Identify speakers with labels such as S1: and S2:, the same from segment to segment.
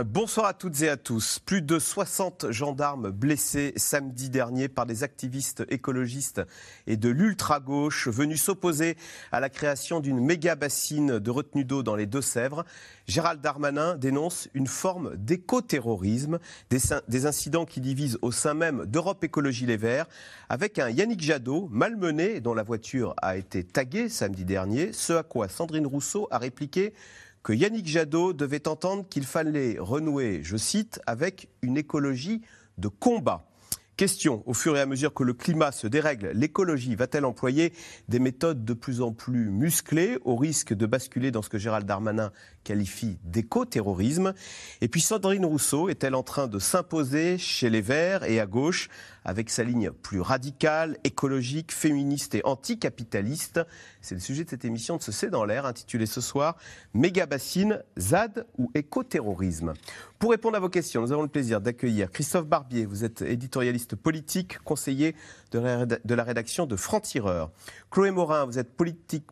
S1: Bonsoir à toutes et à tous. Plus de 60 gendarmes blessés samedi dernier par des activistes écologistes et de l'ultra-gauche venus s'opposer à la création d'une méga bassine de retenue d'eau dans les Deux-Sèvres. Gérald Darmanin dénonce une forme d'éco-terrorisme, des, incidents qui divisent au sein même d'Europe Écologie Les Verts, avec un Yannick Jadot malmené dont la voiture a été taguée samedi dernier, ce à quoi Sandrine Rousseau a répliqué que Yannick Jadot devait entendre qu'il fallait renouer, je cite, avec une écologie de combat. Question, au fur et à mesure que le climat se dérègle, l'écologie va-t-elle employer des méthodes de plus en plus musclées au risque de basculer dans ce que Gérald Darmanin qualifie d'éco-terrorisme Et puis Sandrine Rousseau est-elle en train de s'imposer chez les Verts et à gauche avec sa ligne plus radicale, écologique, féministe et anticapitaliste? C'est le sujet de cette émission de ce C'est dans l'air, intitulée ce soir Méga bassine, ZAD ou écoterrorisme? Pour répondre à vos questions, nous avons le plaisir d'accueillir Christophe Barbier. Vous êtes éditorialiste politique, conseiller de la rédaction de Franc-Tireur. Chloé Morin, vous êtes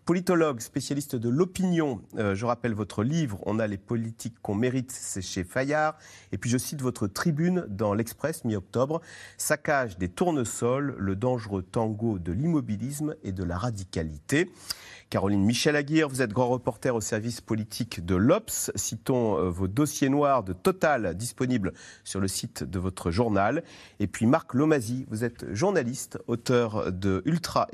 S1: politologue, spécialiste de l'opinion. Euh, je rappelle votre livre On a les politiques qu'on mérite, c'est chez Fayard. Et puis je cite votre tribune dans l'Express mi-octobre Saccage des tournesols, le dangereux tango de l'immobilisme et de la radicalité. Caroline Michel Aguirre, vous êtes grand reporter au service politique de l'Obs. Citons euh, vos dossiers noirs de Total disponibles sur le site de votre journal. Et puis Marc Lomazy, vous êtes journaliste, auteur de Ultra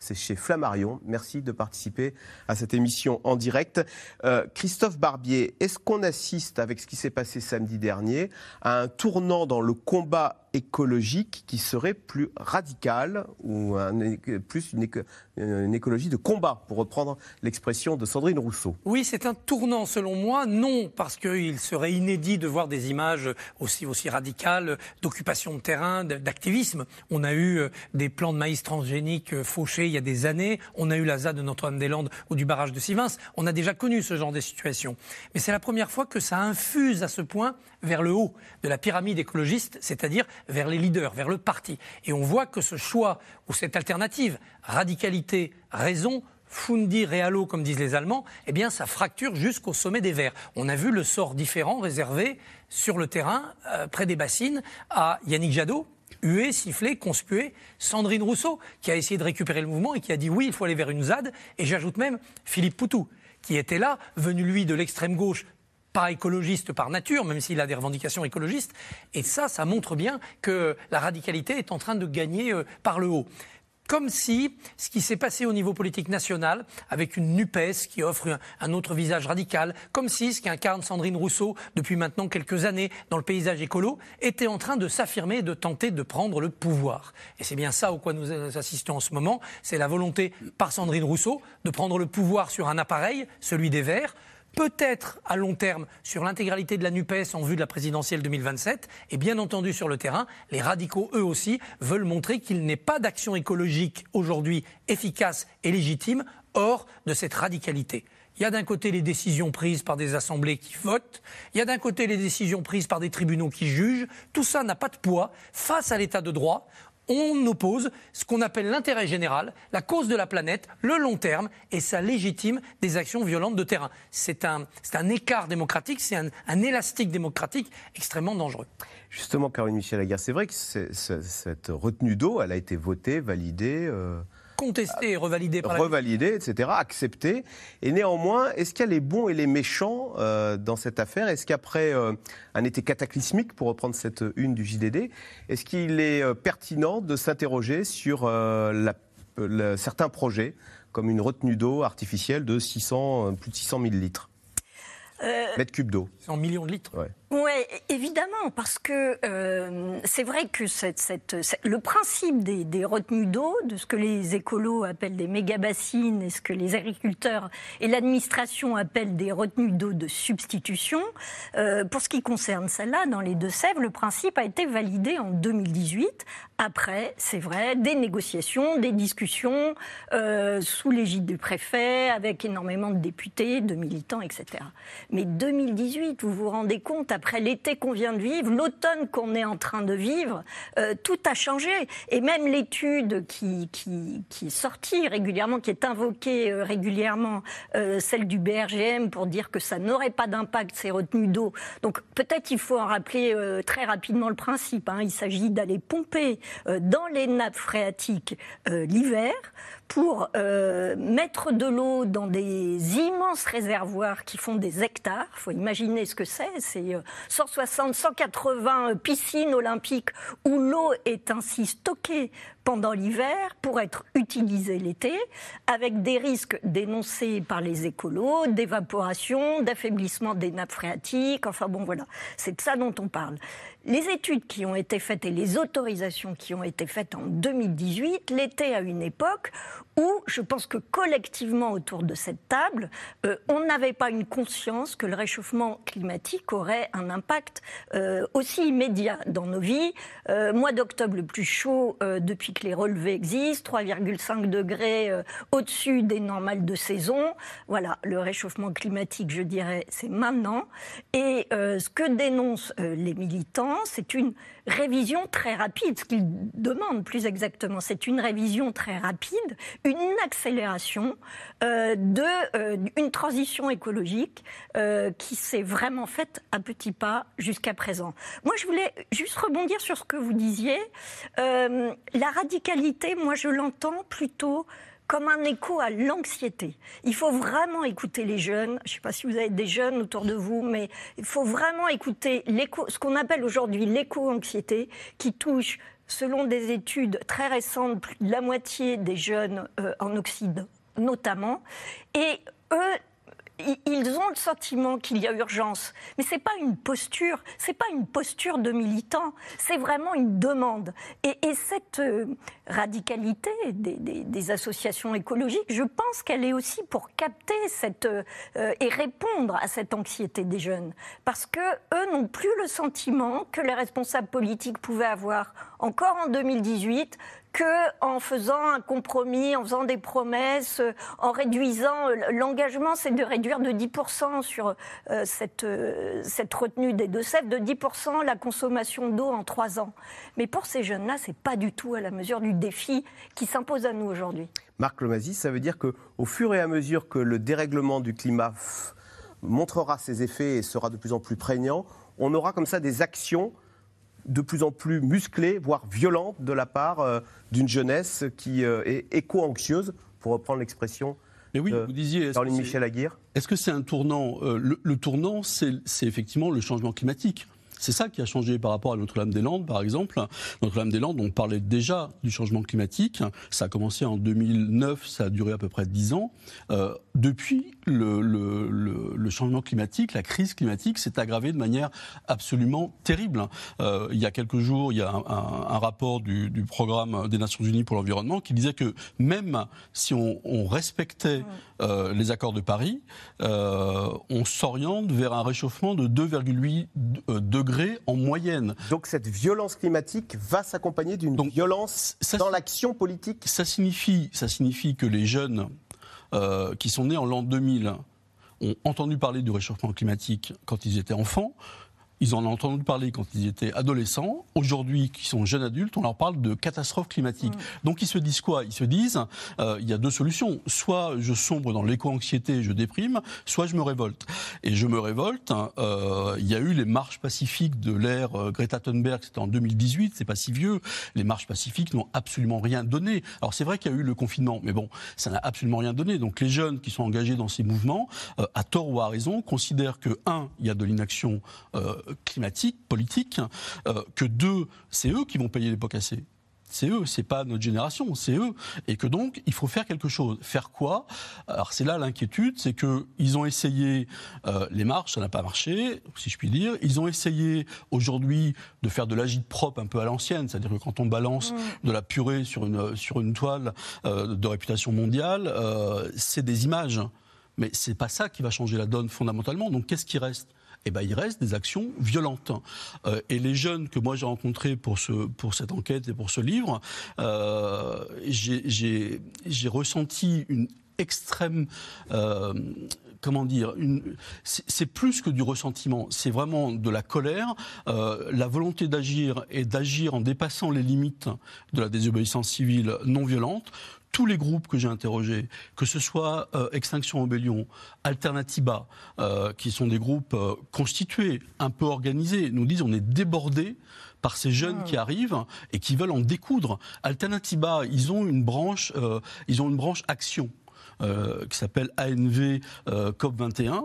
S1: C'est chez Flammarion. Merci de participer à cette émission en direct. Euh, Christophe Barbier, est-ce qu'on assiste avec ce qui s'est passé samedi dernier à un tournant dans le combat écologique qui serait plus radical ou plus une, écologie de combat, pour reprendre l'expression de Sandrine Rousseau.
S2: Oui, c'est un tournant selon moi, non parce qu'il serait inédit de voir des images aussi, radicales d'occupation de terrain, d'activisme. On a eu euh, des plans de maïs transgéniques euh, fauchés il y a des années, on a eu la ZAD de Notre-Dame-des-Landes ou du barrage de Sivins, on a déjà connu ce genre de situation. Mais c'est la première fois que ça infuse à ce point vers le haut de la pyramide écologiste, c'est-à-dire vers les leaders, vers le parti. Et on voit que ce choix ou cette alternative, radicalité, raison, fundi realo, comme disent les Allemands, eh bien, ça fracture jusqu'au sommet des Verts. On a vu le sort différent réservé sur le terrain, euh, près des bassines, à Yannick Jadot, hué, sifflé, conspué, Sandrine Rousseau, qui a essayé de récupérer le mouvement et qui a dit oui, il faut aller vers une ZAD, et j'ajoute même Philippe Poutou, qui était là, venu lui de l'extrême gauche pas écologiste par nature, même s'il a des revendications écologistes. Et ça, ça montre bien que la radicalité est en train de gagner euh, par le haut comme si ce qui s'est passé au niveau politique national, avec une NUPES qui offre un, autre visage radical, comme si ce qu'incarne Sandrine Rousseau depuis maintenant quelques années dans le paysage écolo, était en train de s'affirmer, de tenter de prendre le pouvoir. Et c'est bien ça au quoi nous assistons en ce moment, c'est la volonté par Sandrine Rousseau de prendre le pouvoir sur un appareil, celui des Verts, peut-être à long terme sur l'intégralité de la NUPES en vue de la présidentielle 2027. Et bien entendu, sur le terrain, les radicaux, eux aussi, veulent montrer qu'il n'est pas d'action écologique aujourd'hui efficace et légitime hors de cette radicalité. Il y a d'un côté les décisions prises par des assemblées qui votent, il y a d'un côté les décisions prises par des tribunaux qui jugent. Tout ça n'a pas de poids face à l'état de droit on oppose ce qu'on appelle l'intérêt général, la cause de la planète, le long terme, et ça légitime des actions violentes de terrain. C'est un, écart démocratique, c'est un, élastique démocratique extrêmement dangereux.
S1: Justement, Caroline Michel Lagarde, c'est vrai que cette retenue d'eau, elle a été votée, validée. Euh,
S2: contesté et revalidé par
S1: Revalidé, etc., accepté. Et néanmoins, est-ce qu'il y a les bons et les méchants euh, dans cette affaire? Est-ce qu'après euh, un été cataclysmique, pour reprendre cette une du JDD, est-ce qu'il est euh, pertinent de s'interroger sur certains projets, comme une retenue d'eau artificielle de 600, plus de 600 000 litres? Mètres cubes d'eau.
S2: 100 millions de litres.
S3: Oui, évidemment, parce que euh, c'est vrai que cette, cette, le principe des, des retenues d'eau, de ce que les écolos appellent des méga-bassines et ce que les agriculteurs et l'administration appellent des retenues d'eau de substitution, euh, pour ce qui concerne celle-là, dans les Deux-Sèvres, le principe a été validé en 2018, après, c'est vrai, des négociations, des discussions euh, sous l'égide du préfet, avec énormément de députés, de militants, etc. Mais 2018, vous vous rendez compte, après l'été qu'on vient de vivre, l'automne qu'on est en train de vivre, euh, tout a changé. Et même l'étude qui, qui, qui, est sortie régulièrement, qui est invoquée euh, régulièrement, euh, celle du BRGM, pour dire que ça n'aurait pas d'impact, ces retenues d'eau. Donc peut-être il faut en rappeler très rapidement le principe. Hein. Il s'agit d'aller pomper dans les nappes phréatiques l'hiver pour euh, mettre de l'eau dans des immenses réservoirs qui font des hectares. Il faut imaginer ce que c'est. C'est 160, euh, 180 piscines olympiques où l'eau est ainsi stockée pendant l'hiver pour être utilisée l'été, avec des risques dénoncés par les écolos, d'évaporation, d'affaiblissement des nappes phréatiques. Enfin bon, voilà, c'est de ça dont on parle. Les études qui ont été faites et les autorisations qui ont été faites en 2018 l'étaient à une époque où je pense que collectivement autour de cette table, euh, on n'avait pas une conscience que le réchauffement climatique aurait un impact euh, aussi immédiat dans nos vies. Euh, mois d'octobre le plus chaud depuis que les relevés existent, 3,5 degrés au-dessus des normales de saison. Voilà, le réchauffement climatique, je dirais, c'est maintenant. Et ce que dénoncent les militants, c'est une révision très rapide. Ce qu'ils demandent plus exactement, c'est une révision très rapide, une accélération euh, de euh, une transition écologique euh, qui s'est vraiment faite à petits pas jusqu'à présent. Moi, je voulais juste rebondir sur ce que vous disiez. la radicalité, moi, je l'entends plutôt comme un écho à l'anxiété. Il faut vraiment écouter les jeunes. Je ne sais pas si vous avez des jeunes autour de vous, mais il faut vraiment écouter ce qu'on appelle aujourd'hui l'éco-anxiété, qui touche, selon des études très récentes, plus de la moitié des jeunes euh, en Occident notamment. Et eux ils ont le sentiment qu'il y a urgence, mais c'est pas une posture, c'est pas une posture de militant, c'est vraiment une demande. Et, cette euh, radicalité des, associations écologiques, je pense qu'elle est aussi pour capter cette euh, et répondre à cette anxiété des jeunes, parce que eux n'ont plus le sentiment que les responsables politiques pouvaient avoir. Encore en 2018 qu'en faisant un compromis, en faisant des promesses, euh, en réduisant. Euh, l'engagement, c'est de réduire de 10% sur euh, cette, cette retenue des deux sèvres, de 10% la consommation d'eau en trois ans. Mais pour ces jeunes-là, c'est pas du tout à la mesure du défi qui s'impose à nous aujourd'hui.
S1: Marc Lomazis, ça veut dire qu'au fur et à mesure que le dérèglement du climat montrera ses effets et sera de plus en plus prégnant, on aura comme ça des actions de plus en plus musclée, voire violente de la part euh, d'une jeunesse qui euh, est éco-anxieuse, pour reprendre l'expression
S4: mais oui, vous disiez.
S1: Michel Aguirre.
S4: Est-ce que c'est un tournant euh, le, tournant, c'est effectivement le changement climatique. C'est ça qui a changé par rapport à Notre-Dame-des-Landes, par exemple. Notre-Dame-des-Landes, on parlait déjà du changement climatique. Ça a commencé en 2009, ça a duré à peu près 10 ans. Euh, depuis, le, le, le, changement climatique, la crise climatique s'est aggravée de manière absolument terrible. Euh, il y a quelques jours, il y a un, un, rapport du, du, programme des Nations Unies pour l'environnement qui disait que même si on, on respectait euh, les accords de Paris, on s'oriente vers un réchauffement de 2,8 euh, degrés en moyenne.
S1: Donc cette violence climatique va s'accompagner d'une violence dans l'action politique
S4: ça signifie, ça signifie que les jeunes qui sont nés en l'an 2000 ont entendu parler du réchauffement climatique quand ils étaient enfants, ils en ont entendu parler quand ils étaient adolescents. Aujourd'hui, qui sont jeunes adultes, on leur parle de catastrophe climatique. Mm. Donc ils se disent quoi? Ils se disent, euh, il y a deux solutions. Soit je sombre dans l'éco-anxiété, je déprime, soit je me révolte. Et je me révolte. Hein, euh, il y a eu les marches pacifiques de l'ère euh, Greta Thunberg, c'était en 2018, c'est pas si vieux. Les marches pacifiques n'ont absolument rien donné. Alors c'est vrai qu'il y a eu le confinement, mais bon, ça n'a absolument rien donné. Donc les jeunes qui sont engagés dans ces mouvements, à tort ou à raison, considèrent que un, il y a de l'inaction climatique, politique, euh, que deux, c'est eux qui vont payer les pots cassés. C'est eux, c'est pas notre génération, c'est eux. Et que donc, il faut faire quelque chose. Faire quoi? Alors c'est là l'inquiétude, c'est que ils ont essayé euh, les marches, ça n'a pas marché, si je puis dire. Ils ont essayé aujourd'hui de faire de l'agite propre un peu à l'ancienne, c'est-à-dire que quand on balance de la purée sur une sur une toile euh, de réputation mondiale, c'est des images. Mais c'est pas ça qui va changer la donne fondamentalement. Donc qu'est-ce qui reste? Eh ben, il reste des actions violentes. Euh, et les jeunes que moi j'ai rencontrés pour, ce, pour cette enquête et pour ce livre, euh, j'ai ressenti une extrême euh, comment dire, c'est plus que du ressentiment, c'est vraiment de la colère, euh, la volonté d'agir et d'agir en dépassant les limites de la désobéissance civile non violente tous les groupes que j'ai interrogés, que ce soit euh, Extinction Rebellion, Alternativa, euh, qui sont des groupes constitués, un peu organisés, nous disent on est débordés par ces jeunes qui arrivent et qui veulent en découdre. Alternativa, ils ont une branche, ils ont une branche action. Euh, qui s'appelle ANV euh, COP21.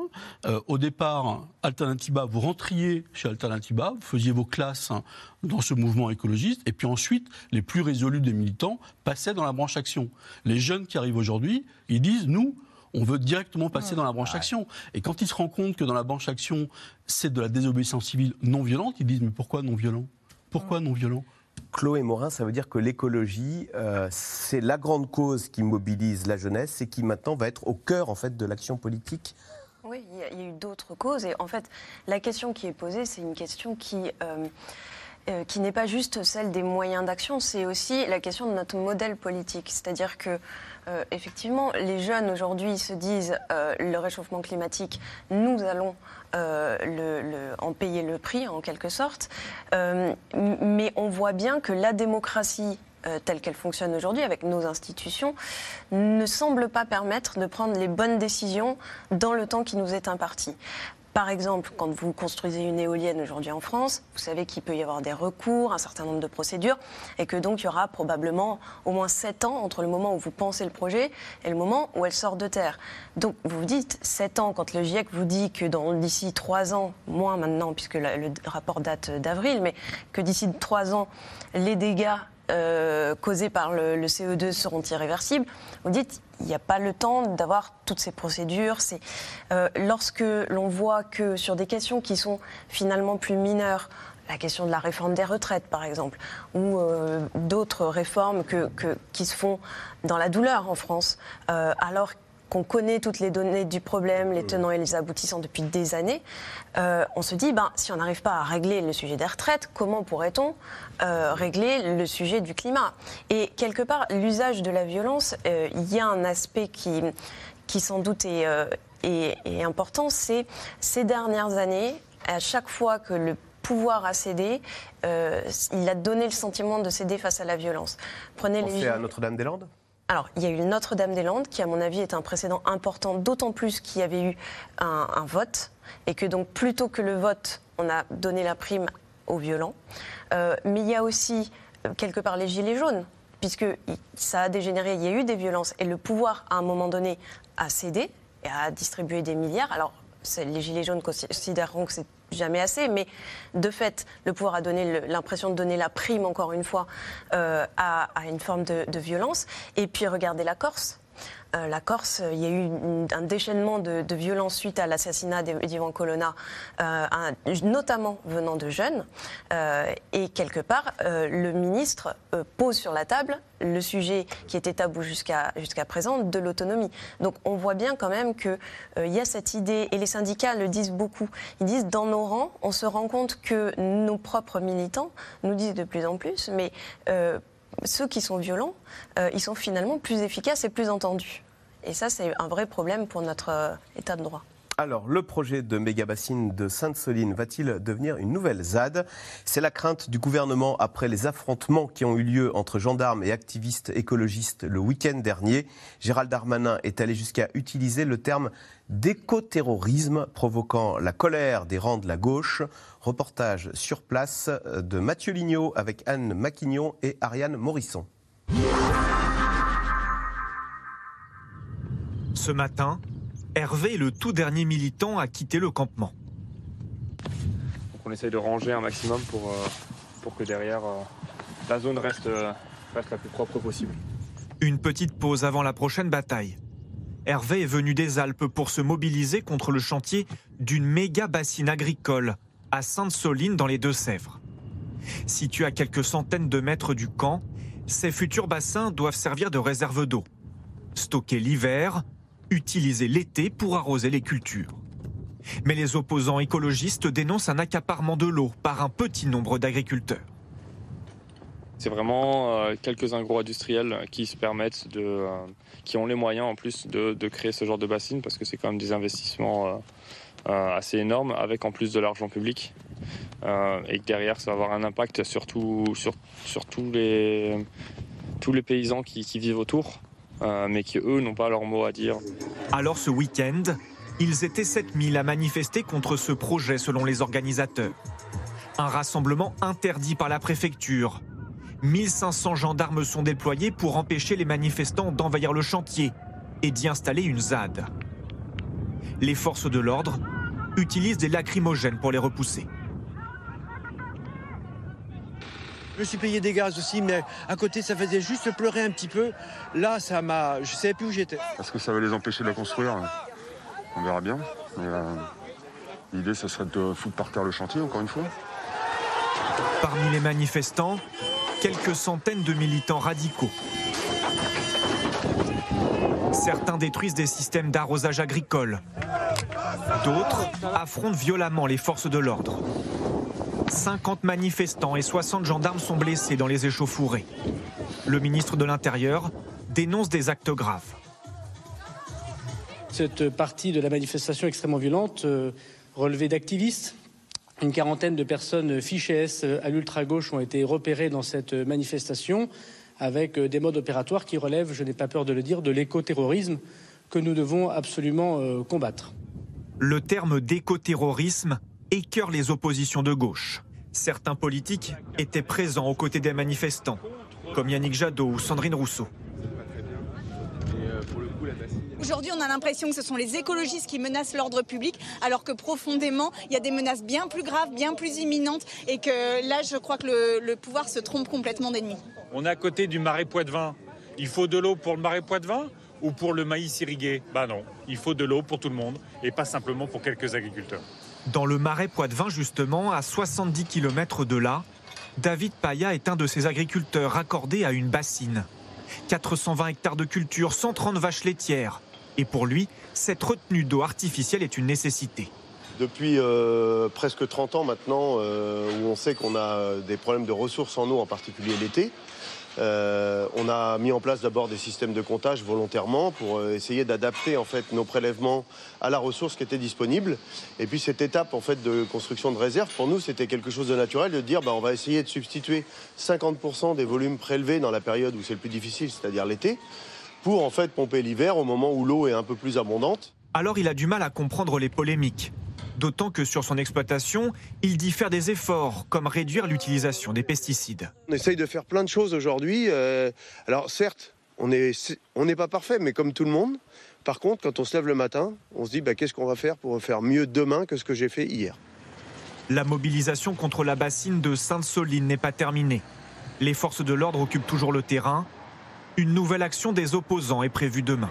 S4: Euh, au départ, Alternativa, vous rentriez chez Alternativa, vous faisiez vos classes hein, dans ce mouvement écologiste, et puis ensuite, les plus résolus des militants passaient dans la branche action. Les jeunes qui arrivent aujourd'hui, ils disent, nous, on veut directement passer dans la branche action. Et quand ils se rendent compte que dans la branche action, c'est de la désobéissance civile non violente, ils disent mais pourquoi non violent? Pourquoi non violent?
S1: Chloé Morin, ça veut dire que l'écologie, euh, c'est la grande cause qui mobilise la jeunesse et qui maintenant va être au cœur en fait de l'action politique.
S5: Oui, il y, a eu d'autres causes et en fait, la question qui est posée, c'est une question qui euh, euh, qui n'est pas juste celle des moyens d'action, c'est aussi la question de notre modèle politique. C'est-à-dire que effectivement, les jeunes aujourd'hui se disent le réchauffement climatique, nous allons euh, en payer le prix en quelque sorte. Euh, mais on voit bien que la démocratie euh, telle qu'elle fonctionne aujourd'hui avec nos institutions ne semble pas permettre de prendre les bonnes décisions dans le temps qui nous est imparti. Par exemple, quand vous construisez une éolienne aujourd'hui en France, vous savez qu'il peut y avoir des recours, un certain nombre de procédures, et que donc il y aura probablement au moins 7 ans entre le moment où vous pensez le projet et le moment où elle sort de terre. Donc vous vous dites 7 ans, quand le GIEC vous dit que d'ici 3 ans, moins maintenant, puisque le rapport date d'avril, mais que d'ici 3 ans, les dégâts euh, causés par le, le, CO2 seront irréversibles, vous dites il n'y a pas le temps d'avoir toutes ces procédures. C'est euh, lorsque l'on voit que sur des questions qui sont finalement plus mineures, la question de la réforme des retraites, par exemple, ou euh, d'autres réformes que, qui se font dans la douleur en France, alors qu'on connaît toutes les données du problème, les tenants et les aboutissants depuis des années, euh, on se dit, ben, si on n'arrive pas à régler le sujet des retraites, comment pourrait-on euh, régler le sujet du climat? Et quelque part, l'usage de la violence, euh, il y a un aspect qui, qui sans doute est, est important, c'est ces dernières années, à chaque fois que le pouvoir a cédé, il a donné le sentiment de céder face à la violence.
S1: Prenez les... à Notre-Dame-des-Landes?
S5: Alors, il y a eu Notre-Dame-des-Landes, qui, à mon avis, est un précédent important, d'autant plus qu'il y avait eu un, vote, et que donc, plutôt que le vote, on a donné la prime aux violents. Euh, mais il y a aussi, euh, quelque part, les gilets jaunes, puisque ça a dégénéré, il y a eu des violences, et le pouvoir, à un moment donné, a cédé et a distribué des milliards. Alors, les gilets jaunes considéreront que c'est jamais assez, mais de fait, le pouvoir a donné l'impression de donner la prime, encore une fois, euh, à, une forme de, de violence. Et puis, regardez la Corse. Euh, la Corse, il y a eu un déchaînement de, de violence suite à l'assassinat d'Ivan Colonna, euh, notamment venant de jeunes. Euh, et quelque part, le ministre pose sur la table le sujet qui était tabou jusqu'à jusqu'à présent de l'autonomie. Donc on voit bien quand même qu'il y a cette idée, et les syndicats le disent beaucoup, ils disent dans nos rangs, on se rend compte que nos propres militants nous disent de plus en plus, mais ceux qui sont violents, euh, ils sont finalement plus efficaces et plus entendus. Et ça, c'est un vrai problème pour notre euh, état de droit.
S1: Alors, le projet de méga-bassine de Sainte-Soline va-t-il devenir une nouvelle ZAD? C'est la crainte du gouvernement après les affrontements qui ont eu lieu entre gendarmes et activistes écologistes le week-end dernier. Gérald Darmanin est allé jusqu'à utiliser le terme d'écoterrorisme, provoquant la colère des rangs de la gauche. Reportage sur place de Mathieu Lignot avec Anne Maquignon et Ariane Morisson.
S6: Ce matin, Hervé est le tout dernier militant à quitter le campement.
S7: on essaye de ranger un maximum pour, euh, pour que derrière euh, la zone reste, euh, reste la plus propre possible.
S6: Une petite pause avant la prochaine bataille. Hervé est venu des Alpes pour se mobiliser contre le chantier d'une méga bassine agricole à Sainte-Soline dans les Deux-Sèvres. Situé à quelques centaines de mètres du camp, ces futurs bassins doivent servir de réserve d'eau. Stocker l'hiver, utilisé l'été pour arroser les cultures. Mais les opposants écologistes dénoncent un accaparement de l'eau par un petit nombre d'agriculteurs.
S7: C'est vraiment euh, quelques agro-industriels qui se permettent de, euh, qui ont les moyens en plus de, créer ce genre de bassines parce que c'est quand même des investissements euh, assez énormes avec en plus de l'argent public et que derrière ça va avoir un impact sur, sur, tous, les, tous les paysans qui, vivent autour mais qui eux n'ont pas leur mot à dire.
S6: Alors ce week-end, ils étaient 7000 à manifester contre ce projet selon les organisateurs. Un rassemblement interdit par la préfecture. 1500 gendarmes sont déployés pour empêcher les manifestants d'envahir le chantier et d'y installer une ZAD. Les forces de l'ordre utilisent des lacrymogènes pour les repousser.
S8: Je me suis payé des gaz aussi, mais à côté, ça faisait juste pleurer un petit peu. Là, ça m'a. Je savais plus où j'étais.
S9: Est-ce que ça va les empêcher de la construire On verra bien. Mais, euh, L'idée, ce serait de foutre par terre le chantier, encore une fois.
S6: Parmi les manifestants, quelques centaines de militants radicaux. Certains détruisent des systèmes d'arrosage agricole. D'autres affrontent violemment les forces de l'ordre. 50 manifestants et 60 gendarmes sont blessés dans les échauffourées. Le ministre de l'Intérieur dénonce des actes graves.
S10: Cette partie de la manifestation extrêmement violente euh, relevait d'activistes. Une quarantaine de personnes fichées S à l'ultra-gauche ont été repérées dans cette manifestation avec euh, des modes opératoires qui relèvent, je n'ai pas peur de le dire, de l'écoterrorisme que nous devons absolument euh, combattre.
S6: Le terme d'écoterrorisme écœure les oppositions de gauche. Certains politiques étaient présents aux côtés des manifestants, comme Yannick Jadot ou Sandrine Rousseau.
S11: Aujourd'hui, on a l'impression que ce sont les écologistes qui menacent l'ordre public, alors que profondément, il y a des menaces bien plus graves, bien plus imminentes, et que là, je crois que le, le pouvoir se trompe complètement d'ennemi.
S12: On est à côté du marais Poitevin. Il faut de l'eau pour le marais Poitevin ou pour le maïs irrigué? Bah non, il faut de l'eau pour tout le monde et pas simplement pour quelques agriculteurs.
S6: Dans le marais Poitevin, justement, à 70 km de là, David Paya est un de ces agriculteurs raccordés à une bassine. 420 hectares de culture, 130 vaches laitières. Et pour lui, cette retenue d'eau artificielle est une nécessité.
S13: Depuis euh, presque 30 ans maintenant, euh, où on sait qu'on a des problèmes de ressources en eau, en particulier l'été, euh, on a mis en place d'abord des systèmes de comptage volontairement pour euh, essayer d'adapter en fait nos prélèvements à la ressource qui était disponible. Et puis cette étape en fait de construction de réserve, pour nous, c'était quelque chose de naturel de dire bah, on va essayer de substituer 50% des volumes prélevés dans la période où c'est le plus difficile, c'est-à-dire l'été, pour en fait pomper l'hiver au moment où l'eau est un peu plus abondante.
S6: Alors il a du mal à comprendre les polémiques. D'autant que sur son exploitation, il dit faire des efforts, comme réduire l'utilisation des pesticides.
S13: On essaye de faire plein de choses aujourd'hui. euh, alors certes, on n'est on pas parfait, mais comme tout le monde. Par contre, quand on se lève le matin, on se dit bah, qu'est-ce qu'on va faire pour faire mieux demain que ce que j'ai fait hier?
S6: La mobilisation contre la bassine de Sainte-Soline n'est pas terminée. Les forces de l'ordre occupent toujours le terrain. Une nouvelle action des opposants est prévue demain.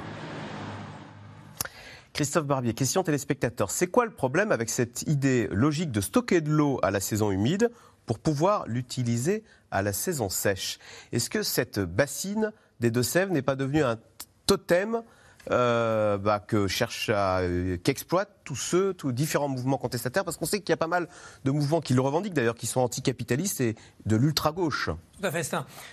S1: Christophe Barbier, question téléspectateur. C'est quoi le problème avec cette idée logique de stocker de l'eau à la saison humide pour pouvoir l'utiliser à la saison sèche? Est-ce que cette bassine des Deux-Sèvres n'est pas devenue un totem euh, bah, que cherchent à, euh, qu'exploitent tous ceux, tous différents mouvements contestataires, parce qu'on sait qu'il y a pas mal de mouvements qui le revendiquent d'ailleurs, qui sont anticapitalistes et de l'ultra-gauche.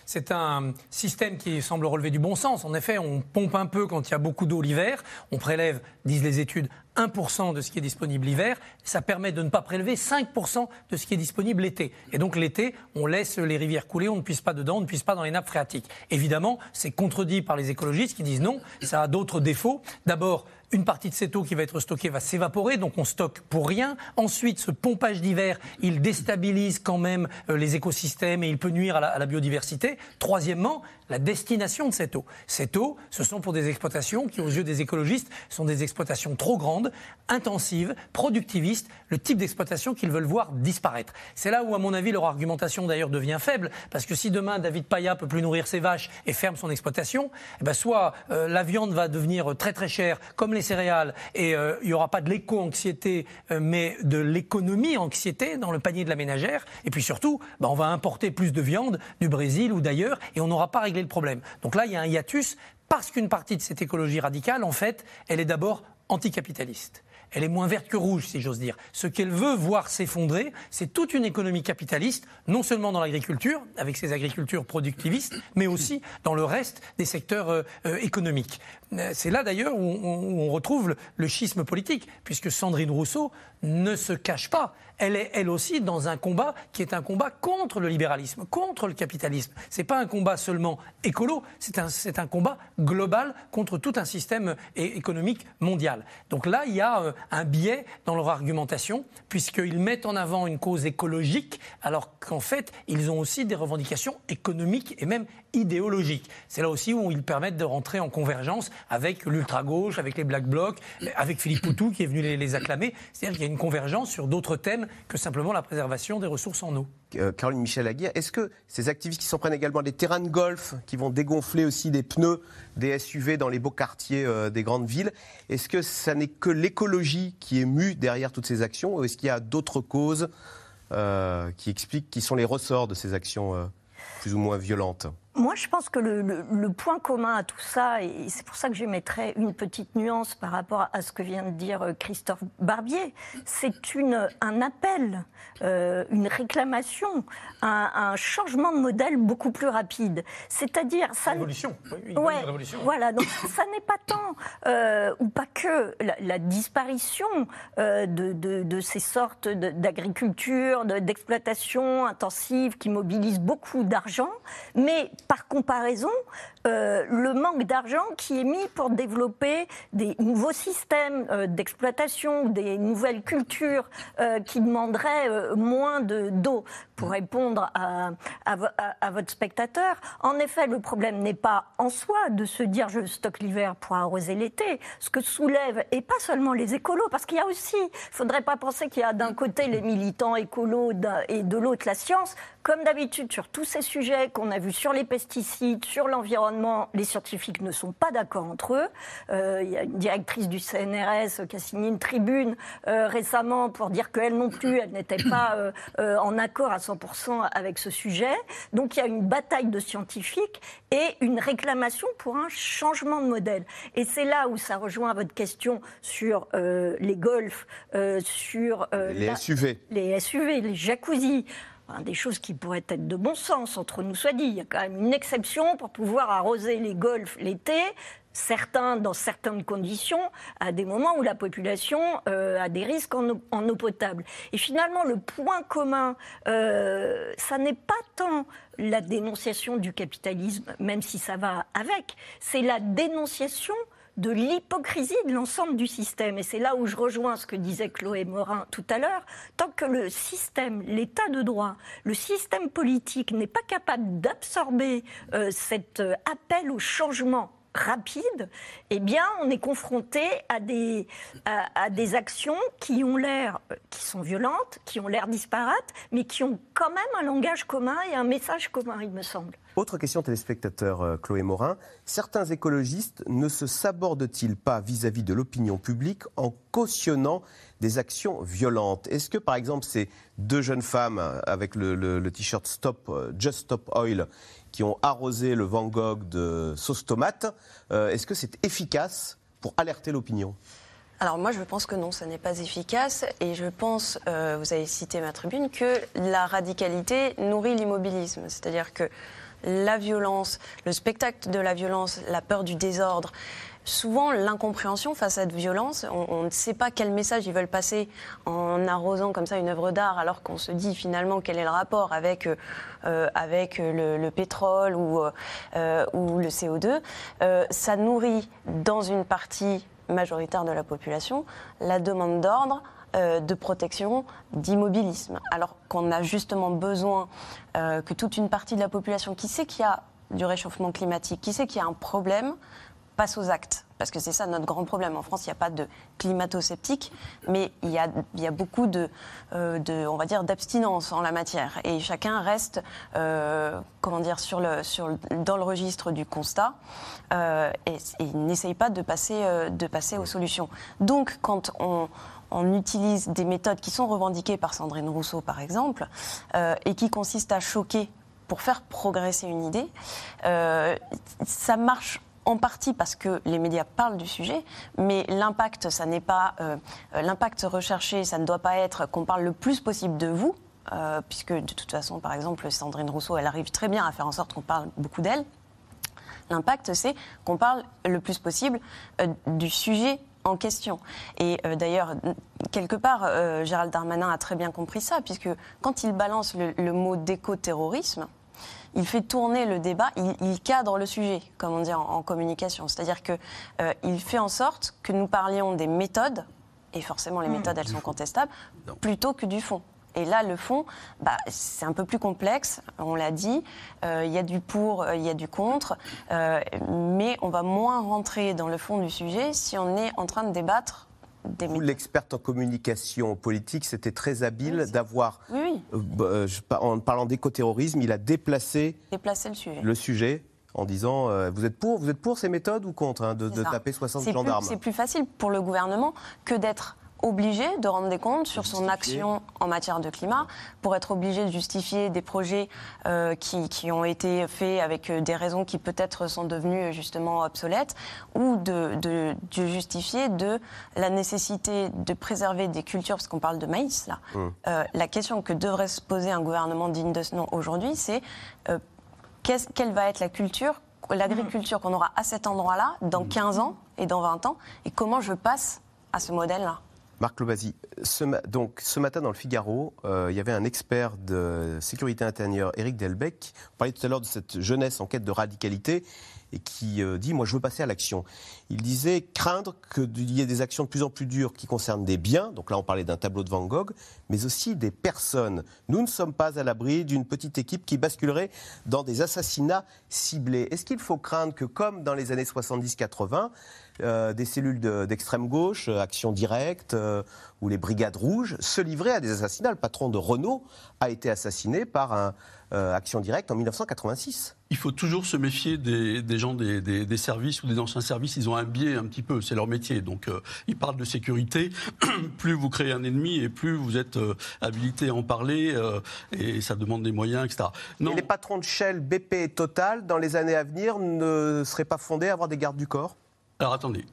S2: C'est un système qui semble relever du bon sens. En effet, on pompe un peu quand il y a beaucoup d'eau l'hiver, on prélève, disent les études, 1% de ce qui est disponible l'hiver, ça permet de ne pas prélever 5% de ce qui est disponible l'été. Et donc l'été, on laisse les rivières couler, on ne puisse pas dedans, on ne puisse pas dans les nappes phréatiques. Évidemment, c'est contredit par les écologistes qui disent non, ça a d'autres défauts. D'abord, une partie de cette eau qui va être stockée va s'évaporer, donc on stocke pour rien. Ensuite, ce pompage d'hiver, il déstabilise quand même euh, les écosystèmes et il peut nuire à la, à la biodiversité. Troisièmement, la destination de cette eau. Cette eau, ce sont pour des exploitations qui, aux yeux des écologistes, sont des exploitations trop grandes, intensives, productivistes, le type d'exploitation qu'ils veulent voir disparaître. C'est là où, à mon avis, leur argumentation d'ailleurs devient faible, parce que si demain David Paya peut plus nourrir ses vaches et ferme son exploitation, eh ben soit euh, la viande va devenir très très chère, comme les céréales, et euh, il n'y aura pas de l'éco-anxiété, euh, mais de l'économie-anxiété dans le panier de la ménagère, et puis surtout, ben, on va importer plus de viande du Brésil ou d'ailleurs, et on n'aura pas réglé le problème. Donc là, il y a un hiatus, parce qu'une partie de cette écologie radicale, en fait, elle est d'abord anticapitaliste. elle est moins verte que rouge, si j'ose dire. Ce qu'elle veut voir s'effondrer, c'est toute une économie capitaliste, non seulement dans l'agriculture, avec ses agricultures productivistes, mais aussi dans le reste des secteurs euh, euh, économiques. Euh, c'est là d'ailleurs où, on- retrouve le schisme politique, puisque Sandrine Rousseau ne se cache pas. Elle est elle aussi dans un combat qui est un combat contre le libéralisme, contre le capitalisme. C'est pas un combat seulement écolo, c'est un, un combat global contre tout un système é- économique mondial. Donc là, il y a euh, un biais dans leur argumentation, puisqu'ils mettent en avant une cause écologique, alors qu'en fait, ils ont aussi des revendications économiques et même idéologiques. C'est là aussi où ils permettent de rentrer en convergence avec l'ultra-gauche, avec les Black Blocs, avec Philippe Poutou qui est venu les, les acclamer. C'est-à-dire qu'il y a une convergence sur d'autres thèmes que simplement la préservation des ressources en eau.
S1: Euh, Caroline Michel Aguirre, est-ce que ces activistes qui s'en prennent également des terrains de golf, qui vont dégonfler aussi des pneus, des SUV dans les beaux quartiers euh, des grandes villes, est-ce que ça n'est que l'écologie qui est mue derrière toutes ces actions ou est-ce qu'il y a d'autres causes euh, qui expliquent qui sont les ressorts de ces actions euh, plus ou moins violentes?
S3: Moi, je pense que le, le- le point commun à tout ça, et c'est pour ça que j'émettrais une petite nuance par rapport à ce que vient de dire euh, Christophe Barbier, c'est un appel, euh, une réclamation, un, un changement de modèle beaucoup plus rapide. C'est-à-dire, ça.
S2: Révolution. Oui,
S3: Ouais,
S2: révolution.
S3: voilà, donc ça n'est pas tant, euh, ou pas que, la, la disparition euh, de, de- de ces sortes d'agriculture, de- d'exploitation intensive qui mobilisent beaucoup d'argent, mais par comparaison, euh, le manque d'argent qui est mis pour développer des nouveaux systèmes euh, d'exploitation, des nouvelles cultures euh, qui demanderaient euh, moins de- d'eau. Pour répondre à, à vo- à- à votre spectateur, en effet, le problème n'est pas en soi de se dire je stocke l'hiver pour arroser l'été. Ce que soulève, et pas seulement les écolos, parce qu'il y a aussi, il ne faudrait pas penser qu'il y a d'un côté les militants écolos et de l'autre la science. Comme d'habitude, sur tous ces sujets qu'on a vus sur les pesticides, sur l'environnement, les scientifiques ne sont pas d'accord entre eux. Euh, Il y a une directrice du CNRS qui a signé une tribune euh, récemment pour dire qu'elle non plus, elle n'était pas euh, euh, en accord à 100% avec ce sujet. Donc il y a une bataille de scientifiques et une réclamation pour un changement de modèle. Et c'est là où ça rejoint votre question sur euh, les golfs, euh, sur euh,
S1: Les
S3: la-
S1: SUV.
S3: les SUV, les jacuzzis. Des choses qui pourraient être de bon sens, entre nous soit dit. Il y a quand même une exception pour pouvoir arroser les golfs l'été, certains dans certaines conditions, à des moments où la population euh, a des risques en eau, en eau potable. Et finalement, le point commun, euh, ça n'est pas tant la dénonciation du capitalisme, même si ça va avec, c'est la dénonciation de l'hypocrisie de l'ensemble du système. Et c'est là où je rejoins ce que disait Chloé Morin tout à l'heure. Tant que le système, l'état de droit, le système politique n'est pas capable d'absorber euh, cet euh, appel au changement rapide, eh bien, on est confronté à des, à, des actions qui ont l'air, euh, qui sont violentes, qui ont l'air disparates, mais qui ont quand même un langage commun et un message commun, il me semble.
S1: Autre question téléspectateur, euh, Chloé Morin. Certains écologistes ne se sabordent-ils pas vis-à-vis de l'opinion publique en cautionnant des actions violentes? Est-ce que, par exemple, ces deux jeunes femmes avec le, le- le t-shirt Stop, euh, Just Stop Oil qui ont arrosé le Van Gogh de sauce tomate, euh, est-ce que c'est efficace pour alerter l'opinion?
S5: Alors moi je pense que non, ça n'est pas efficace. Et je pense, euh, vous avez cité ma tribune, que la radicalité nourrit l'immobilisme. C'est-à-dire que la violence, le spectacle de la violence, la peur du désordre, souvent l'incompréhension face à cette violence, on, ne sait pas quel message ils veulent passer en arrosant comme ça une œuvre d'art alors qu'on se dit finalement quel est le rapport avec, euh, le, le pétrole ou, euh, le CO2. Euh, ça nourrit dans une partie majoritaire de la population la demande d'ordre, de protection, d'immobilisme. Alors qu'on a justement besoin que toute une partie de la population qui sait qu'il y a du réchauffement climatique, qui sait qu'il y a un problème, passe aux actes. Parce que c'est ça notre grand problème. En France, il n'y a pas de climato-sceptique, mais il y a, y a beaucoup de, euh, de, on va dire, d'abstinence en la matière. Et chacun reste, euh, comment dire, sur le, sur dans le registre du constat euh, et, et n'essaye pas de passer, de passer aux solutions. Donc, quand on, on utilise des méthodes qui sont revendiquées par Sandrine Rousseau, par exemple, et qui consistent à choquer pour faire progresser une idée, ça marche en partie parce que les médias parlent du sujet, mais l'impact, ça n'est pas euh, euh, l'impact recherché, ça ne doit pas être qu'on parle le plus possible de vous, euh, puisque de toute façon, par exemple, Sandrine Rousseau, elle arrive très bien à faire en sorte qu'on parle beaucoup d'elle. L'impact, c'est qu'on parle le plus possible du sujet en question. Et d'ailleurs, quelque part, Gérald Darmanin a très bien compris ça, puisque quand il balance le, le mot d'éco-terrorisme, il fait tourner le débat, il, il, cadre le sujet, comme on dit en, en communication. C'est-à-dire qu'il euh, fait en sorte que nous parlions des méthodes, et forcément les méthodes, elles sont contestables, plutôt que du fond. Et là, le fond, bah, c'est un peu plus complexe, on l'a dit. Euh, Il y a du pour, il y a du contre. Euh, mais on va moins rentrer dans le fond du sujet si on est en train de débattre des
S1: Vous, l'experte en communication politique, c'était très habile d'avoir,
S5: oui, oui.
S1: euh, en parlant d'écoterrorisme, il a déplacé,
S5: déplacé le sujet.
S1: Le sujet en disant euh, vous êtes pour vous êtes pour ces méthodes ou contre hein, de, de taper 60 gendarmes?
S5: C'est plus facile pour le gouvernement que d'être obligé de rendre des comptes sur son action en matière de climat, pour être obligé de justifier des projets euh, qui, qui, ont été faits avec des raisons qui peut-être sont devenues justement obsolètes, ou de, de, de, justifier de la nécessité de préserver des cultures, parce qu'on parle de maïs là. Mmh. Euh, la question que devrait se poser un gouvernement digne de ce nom aujourd'hui, c'est euh, quelle va être la culture l'agriculture qu'on aura à cet endroit-là dans 15 ans et dans 20 ans, et comment je passe à ce modèle-là?
S1: Marc Lobasi, ce, donc, ce matin dans le Figaro, euh, il y avait un expert de sécurité intérieure, Éric Delbecq, on parlait tout à l'heure de cette jeunesse en quête de radicalité, et qui euh, dit, moi je veux passer à l'action. Il disait craindre qu'il y ait des actions de plus en plus dures qui concernent des biens, donc là on parlait d'un tableau de Van Gogh, mais aussi des personnes. Nous ne sommes pas à l'abri d'une petite équipe qui basculerait dans des assassinats ciblés. Est-ce qu'il faut craindre que, comme dans les années 70-80, euh, des cellules d'extrême de, gauche, euh, Action Directe ou les Brigades Rouges, se livraient à des assassinats? Le patron de Renault a été assassiné par un Action Directe en 1986.
S4: Il faut toujours se méfier des, des gens des, des, des, services ou des anciens services. Ils ont un biais un petit peu, c'est leur métier. Donc euh, ils parlent de sécurité. plus vous créez un ennemi et plus vous êtes euh, habilité à en parler et ça demande des moyens, etc.
S1: Non. Et les patrons de Shell, BP et Total, dans les années à venir, ne seraient pas fondés à avoir des gardes du corps?
S4: Alors attendez.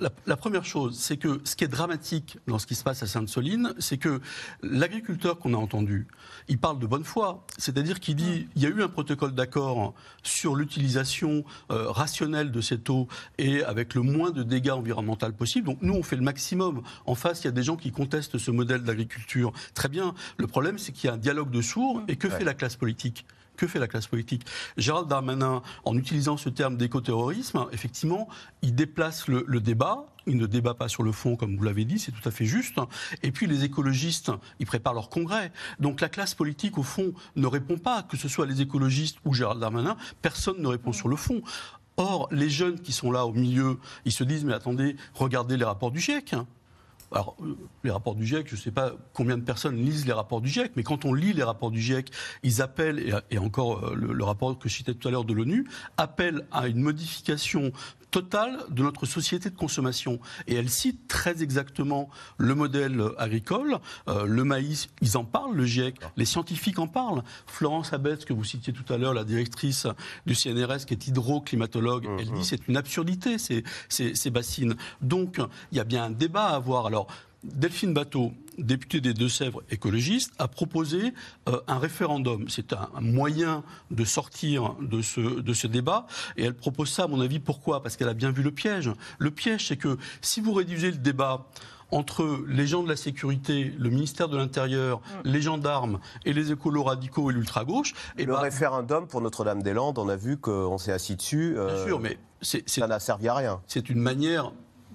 S4: La, la, première chose, c'est que ce qui est dramatique dans ce qui se passe à Sainte-Soline, c'est que l'agriculteur qu'on a entendu, il parle de bonne foi, c'est-à-dire qu'il dit il y a eu un protocole d'accord sur l'utilisation euh, rationnelle de cette eau et avec le moins de dégâts environnementaux possible. Donc nous, on fait le maximum. En face, il y a des gens qui contestent ce modèle d'agriculture. Très bien. Le problème, c'est qu'il y a un dialogue de sourds et que ouais. fait la classe politique? Que fait la classe politique? Gérald Darmanin, en utilisant ce terme d'écoterrorisme, effectivement, il déplace le, le, débat. Il ne débat pas sur le fond, comme vous l'avez dit, c'est tout à fait juste. Et puis les écologistes, ils préparent leur congrès. Donc la classe politique, au fond, ne répond pas, que ce soit les écologistes ou Gérald Darmanin, personne ne répond sur le fond. Or, les jeunes qui sont là au milieu, ils se disent, mais attendez, regardez les rapports du GIEC. Alors, les rapports du GIEC, je ne sais pas combien de personnes lisent les rapports du GIEC, mais quand on lit les rapports du GIEC, ils appellent, et, encore le, le, rapport que je citais tout à l'heure de l'ONU, appellent à une modification totale de notre société de consommation. Et elle cite très exactement le modèle agricole, euh, le maïs, ils en parlent, le GIEC, les scientifiques en parlent. Florence Abetz, que vous citiez tout à l'heure, la directrice du CNRS, qui est hydroclimatologue, mmh, elle dit c'est une absurdité, ces, ces, ces bassines. Donc, il y a bien un débat à avoir. Alors, Delphine Bateau, députée des Deux-Sèvres écologiste, a proposé euh, un référendum. C'est un, un, moyen de sortir de ce, de ce débat. Et elle propose ça, à mon avis, pourquoi? Parce qu'elle a bien vu le piège. Le piège, c'est que si vous réduisez le débat entre les gens de la sécurité, le ministère de l'Intérieur, mmh. les gendarmes et les écolos radicaux et l'ultra-gauche.
S1: Et le bah, référendum pour Notre-Dame-des-Landes, on a vu qu'on s'est assis dessus.
S4: Euh, bien sûr, mais
S1: ça n'a servi à rien.
S4: C'est une manière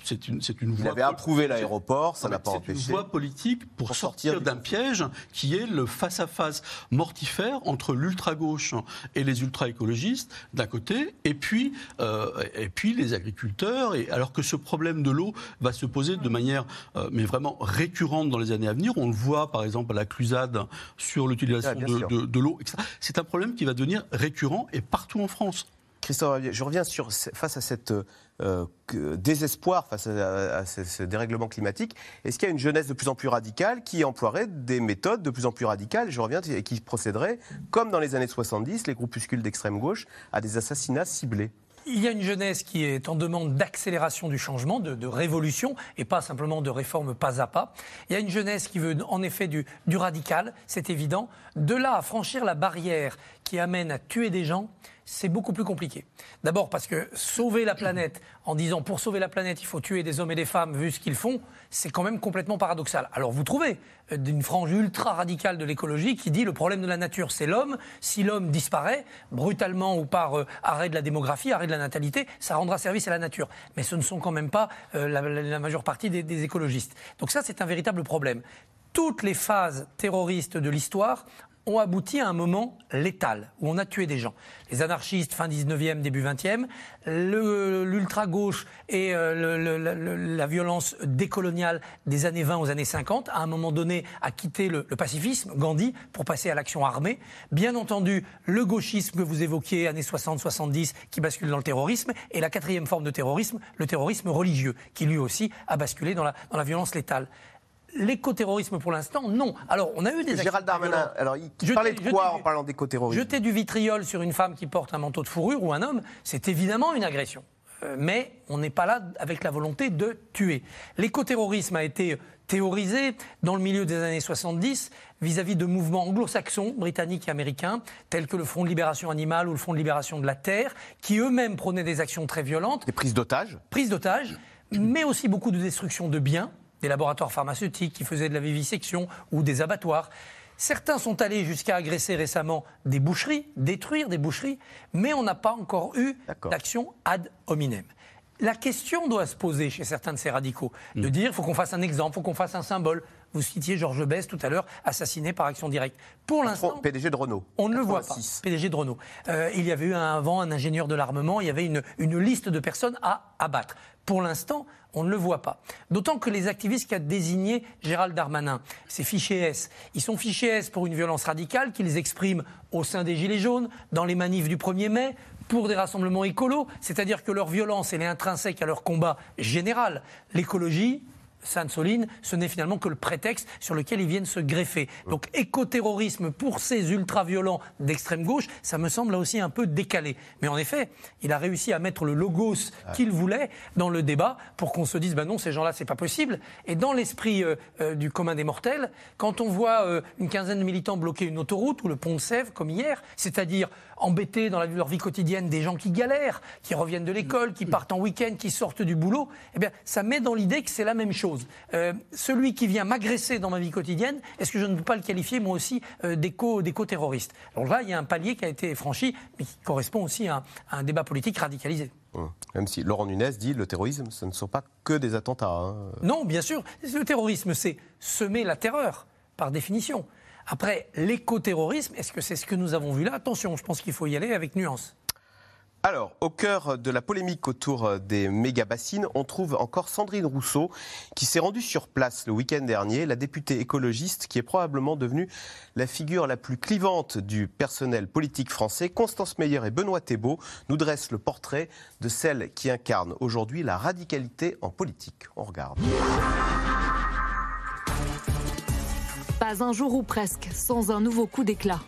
S4: c'est une, c'est une voie.
S1: Vous avez approuvé l'aéroport, ça n'a pas empêché.
S4: C'est une voie politique pour, pour sortir, sortir d'un piège qui est le face-à-face mortifère entre l'ultra-gauche et les ultra-écologistes d'un côté, et puis, euh, et puis les agriculteurs. Et alors que ce problème de l'eau va se poser de manière, euh, mais vraiment récurrente dans les années à venir. On le voit, par exemple, à la Clusade sur l'utilisation ah, de, de, de l'eau. C'est un problème qui va devenir récurrent et partout en France.
S1: Christophe, je reviens face à cette euh, désespoir face à, ce, dérèglement climatique. Est-ce qu'il y a une jeunesse de plus en plus radicale qui emploierait des méthodes de plus en plus radicales, je reviens, et qui procéderait, comme dans les années 70, les groupuscules d'extrême gauche, à des assassinats ciblés?
S2: Il y a une jeunesse qui est en demande d'accélération du changement, de, révolution, et pas simplement de réforme pas à pas. Il y a une jeunesse qui veut en effet du radical, c'est évident. De là à franchir la barrière qui amène à tuer des gens, c'est beaucoup plus compliqué. D'abord parce que sauver la planète en disant pour sauver la planète il faut tuer des hommes et des femmes vu ce qu'ils font, c'est quand même complètement paradoxal. Alors vous trouvez euh, une frange ultra radicale de l'écologie qui dit le problème de la nature c'est l'homme, si l'homme disparaît brutalement ou par euh, arrêt de la démographie, arrêt de la natalité, ça rendra service à la nature. Mais ce ne sont quand même pas euh, la, majeure partie des, des écologistes. Donc ça c'est un véritable problème toutes les phases terroristes de l'histoire ont abouti à un moment létal, où on a tué des gens. Les anarchistes, fin 19e, début 20e, l'ultra-gauche et euh, la violence décoloniale des années 20 aux années 50, à un moment donné, a quitté le, pacifisme, Gandhi, pour passer à l'action armée. Bien entendu, le gauchisme que vous évoquiez, années 60-70, qui bascule dans le terrorisme, et la quatrième forme de terrorisme, le terrorisme religieux, qui lui aussi a basculé dans la violence létale l'écoterrorisme pour l'instant, non. Alors, on a eu des
S1: Gérald Darmanin, alors il parlait de quoi en parlant d'écoterrorisme
S2: Jeter du vitriol sur une femme qui porte un manteau de fourrure ou un homme, c'est évidemment une agression. Euh, mais on n'est pas là avec la volonté de tuer. L'écoterrorisme a été théorisé dans le milieu des années 70 vis-à-vis de mouvements anglo-saxons, britanniques et américains, tels que le Front de libération animale ou le Front de libération de la Terre, qui eux-mêmes prenaient des actions très violentes.
S1: Des prises d'otages
S2: Prises d'otages, mais aussi beaucoup de destruction de biens des laboratoires pharmaceutiques qui faisaient de la vivisection ou des abattoirs. Certains sont allés jusqu'à agresser récemment des boucheries, détruire des boucheries, mais on n'a pas encore eu d'action ad hominem. La question doit se poser chez certains de ces radicaux, de mm. dire il faut qu'on fasse un exemple, il faut qu'on fasse un symbole. Vous citiez Georges Besse tout à l'heure, assassiné par action directe.
S1: Pour l'instant, PDG de Renault.
S2: On ne le voit pas. PDG de Renault. Euh, il y avait eu avant un ingénieur de l'armement, il y avait une, une liste de personnes à abattre. Pour l'instant, on ne le voit pas. D'autant que les activistes qui a désigné Gérald Darmanin, ces fichiers S, ils sont fichiers S pour une violence radicale qu'ils expriment au sein des Gilets jaunes, dans les manifs du 1er mai, pour des rassemblements écolos, c'est-à-dire que leur violence, elle est intrinsèque à leur combat général. L'écologie, Sainte-Soline, ce n'est finalement que le prétexte sur lequel ils viennent se greffer. Donc écoterrorisme pour ces ultra-violents d'extrême gauche, ça me semble là aussi un peu décalé. Mais en effet, il a réussi à mettre le logos qu'il voulait dans le débat pour qu'on se dise, ben non, ces gens-là, c'est pas possible. Et dans l'esprit euh, euh, du commun des mortels, quand on voit euh, une quinzaine de militants bloquer une autoroute ou le pont de Sèvres, comme hier, c'est-à-dire embêter dans leur vie quotidienne des gens qui galèrent, qui reviennent de l'école, qui partent en week-end, qui sortent du boulot, eh bien, ça met dans l'idée que c'est la même chose. Euh, celui qui vient m'agresser dans ma vie quotidienne, est-ce que je ne peux pas le qualifier moi aussi euh, d'éco-terroriste? Alors là, il y a un palier qui a été franchi, mais qui correspond aussi à, un débat politique radicalisé.
S1: Même si Laurent Nunez dit le terrorisme, ce ne sont pas que des attentats. Hein.
S2: Non, bien sûr. Le terrorisme, c'est semer la terreur, par définition. Après, l'écoterrorisme, est-ce que c'est ce que nous avons vu là? Attention, je pense qu'il faut y aller avec nuance.
S1: Alors, au cœur de la polémique autour des méga-bassines, on trouve encore Sandrine Rousseau, qui s'est rendue sur place le week-end dernier, la députée écologiste qui est probablement devenue la figure la plus clivante du personnel politique français. Constance Meyer et Benoît Thébault nous dressent le portrait de celle qui incarne aujourd'hui la radicalité en politique. On regarde.
S14: Pas un jour ou presque sans un nouveau coup d'éclat.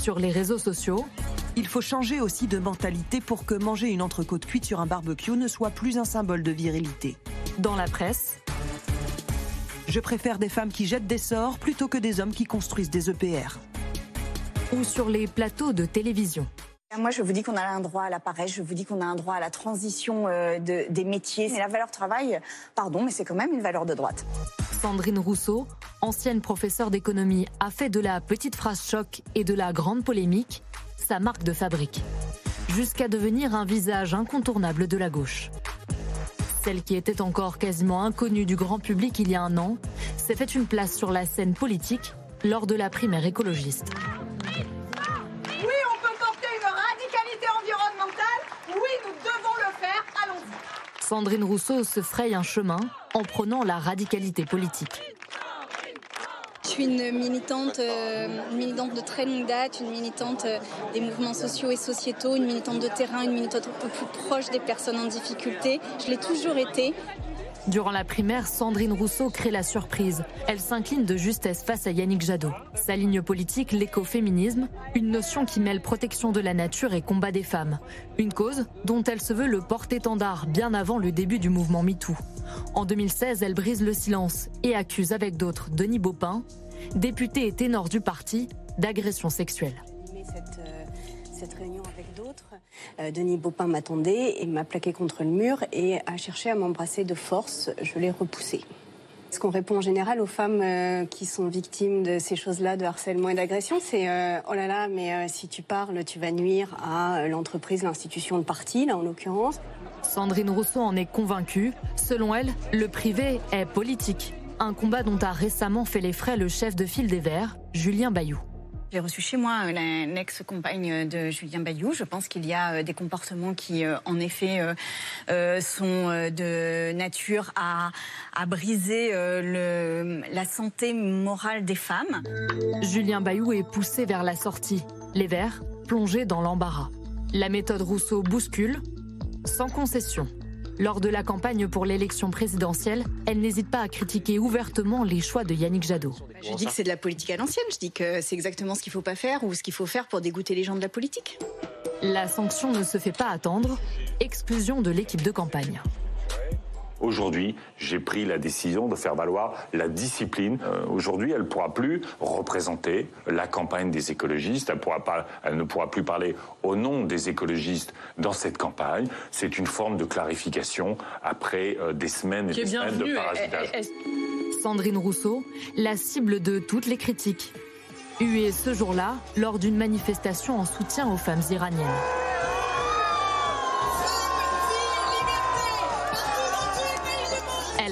S14: Sur les réseaux sociaux,
S15: il faut changer aussi de mentalité pour que manger une entrecôte cuite sur un barbecue ne soit plus un symbole de virilité.
S14: Dans la presse,
S15: je préfère des femmes qui jettent des sorts plutôt que des hommes qui construisent des EPR.
S14: Ou sur les plateaux de télévision.
S16: Moi, je vous dis qu'on a un droit à la paresse, je vous dis qu'on a un droit à la transition euh, des métiers. Mais la valeur travail, pardon, mais c'est quand même une valeur de droite.
S14: Sandrine Rousseau, ancienne professeure d'économie, a fait de la petite phrase choc et de la grande polémique sa marque de fabrique, jusqu'à devenir un visage incontournable de la gauche. Celle qui était encore quasiment inconnue du grand public il y a un an s'est fait une place sur la scène politique lors de la primaire écologiste. Sandrine Rousseau se fraye un chemin en prenant la radicalité politique.
S17: Je suis une militante, euh, militante de très longue date, une militante euh, des mouvements sociaux et sociétaux, une militante de terrain, une militante un peu plus proche des personnes en difficulté. Je l'ai toujours été.
S14: Durant la primaire, Sandrine Rousseau crée la surprise. Elle s'incline de justesse face à Yannick Jadot. Sa ligne politique, l'écoféminisme, une notion qui mêle protection de la nature et combat des femmes. Une cause dont elle se veut le porte-étendard bien avant le début du mouvement MeToo. En 2016, elle brise le silence et accuse avec d'autres Denis Baupin, député et ténor du parti, d'agression sexuelle.
S18: Euh, Denis Baupin m'attendait et m'a plaqué contre le mur et a cherché à m'embrasser de force. Je l'ai repoussé. Ce qu'on répond en général aux femmes euh, qui sont victimes de ces choses-là, de harcèlement et d'agression, c'est euh, oh là là, mais si tu parles, tu vas nuire à l'entreprise, l'institution, le parti, là en l'occurrence.
S14: Sandrine Rousseau en est convaincue. Selon elle, le privé est politique. Un combat dont a récemment fait les frais le chef de file des Verts, Julien Bayou.
S19: J'ai reçu chez moi euh, l'ex-compagne de Julien Bayou. Je pense qu'il y a euh, des comportements qui, euh, en effet, euh, euh, sont euh, de nature à, à briser euh, la santé morale des femmes.
S14: Julien Bayou est poussé vers la sortie. Les Verts, plongés dans l'embarras. La méthode Rousseau bouscule, sans concession. Lors de la campagne pour l'élection présidentielle, elle n'hésite pas à critiquer ouvertement les choix de Yannick Jadot.
S19: Je dis que c'est de la politique à l'ancienne. Je dis que c'est exactement ce qu'il faut pas faire ou ce qu'il faut faire pour dégoûter les gens de la politique.
S14: La sanction ne se fait pas attendre, exclusion de l'équipe de campagne.
S20: Aujourd'hui, j'ai pris la décision de faire valoir la discipline. Euh, Aujourd'hui, elle ne pourra plus représenter la campagne des écologistes. Elle, pourra pas, elle ne pourra plus parler au nom des écologistes dans cette campagne. C'est une forme de clarification après euh, des semaines et des semaines de parasitage.
S14: Sandrine Rousseau, la cible de toutes les critiques. Huée ce jour-là lors d'une manifestation en soutien aux femmes iraniennes.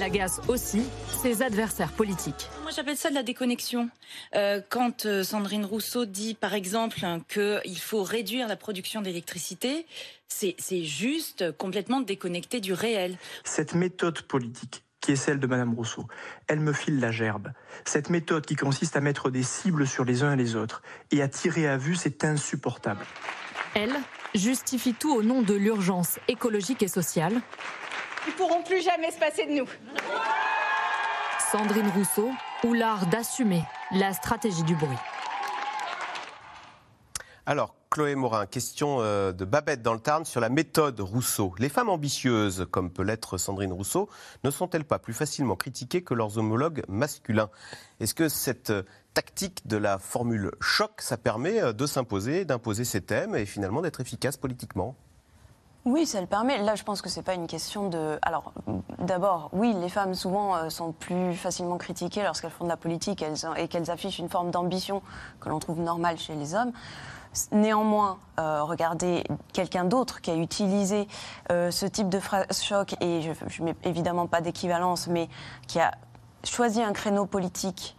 S14: Agace aussi ses adversaires politiques.
S21: Moi, j'appelle ça de la déconnexion. Euh, quand euh, Sandrine Rousseau dit, par exemple, hein, qu'il faut réduire la production d'électricité, c'est c'est juste complètement déconnecté du réel.
S22: Cette méthode politique qui est celle de Madame Rousseau, elle me file la gerbe. Cette méthode qui consiste à mettre des cibles sur les uns et les autres et à tirer à vue, c'est insupportable.
S14: Elle justifie tout au nom de l'urgence écologique et sociale.
S23: Ils pourront plus jamais se passer de nous.
S14: Sandrine Rousseau ou l'art d'assumer la stratégie du bruit.
S1: Alors, Chloé Morin, question euh, de Babette dans le Tarn sur la méthode Rousseau. Les femmes ambitieuses, comme peut l'être Sandrine Rousseau, ne sont-elles pas plus facilement critiquées que leurs homologues masculins? Est-ce que cette euh, tactique de la formule choc, ça permet euh, de s'imposer, d'imposer ses thèmes et finalement d'être efficace politiquement?
S5: Oui, ça le permet. Là, je pense que c'est pas une question de. Alors, d'abord, oui, les femmes souvent euh, sont plus facilement critiquées lorsqu'elles font de la politique et qu'elles affichent une forme d'ambition que l'on trouve normale chez les hommes. Néanmoins, euh, regardez quelqu'un d'autre qui a utilisé euh, ce type de choc, et je ne mets évidemment pas d'équivalence, mais qui a choisi un créneau politique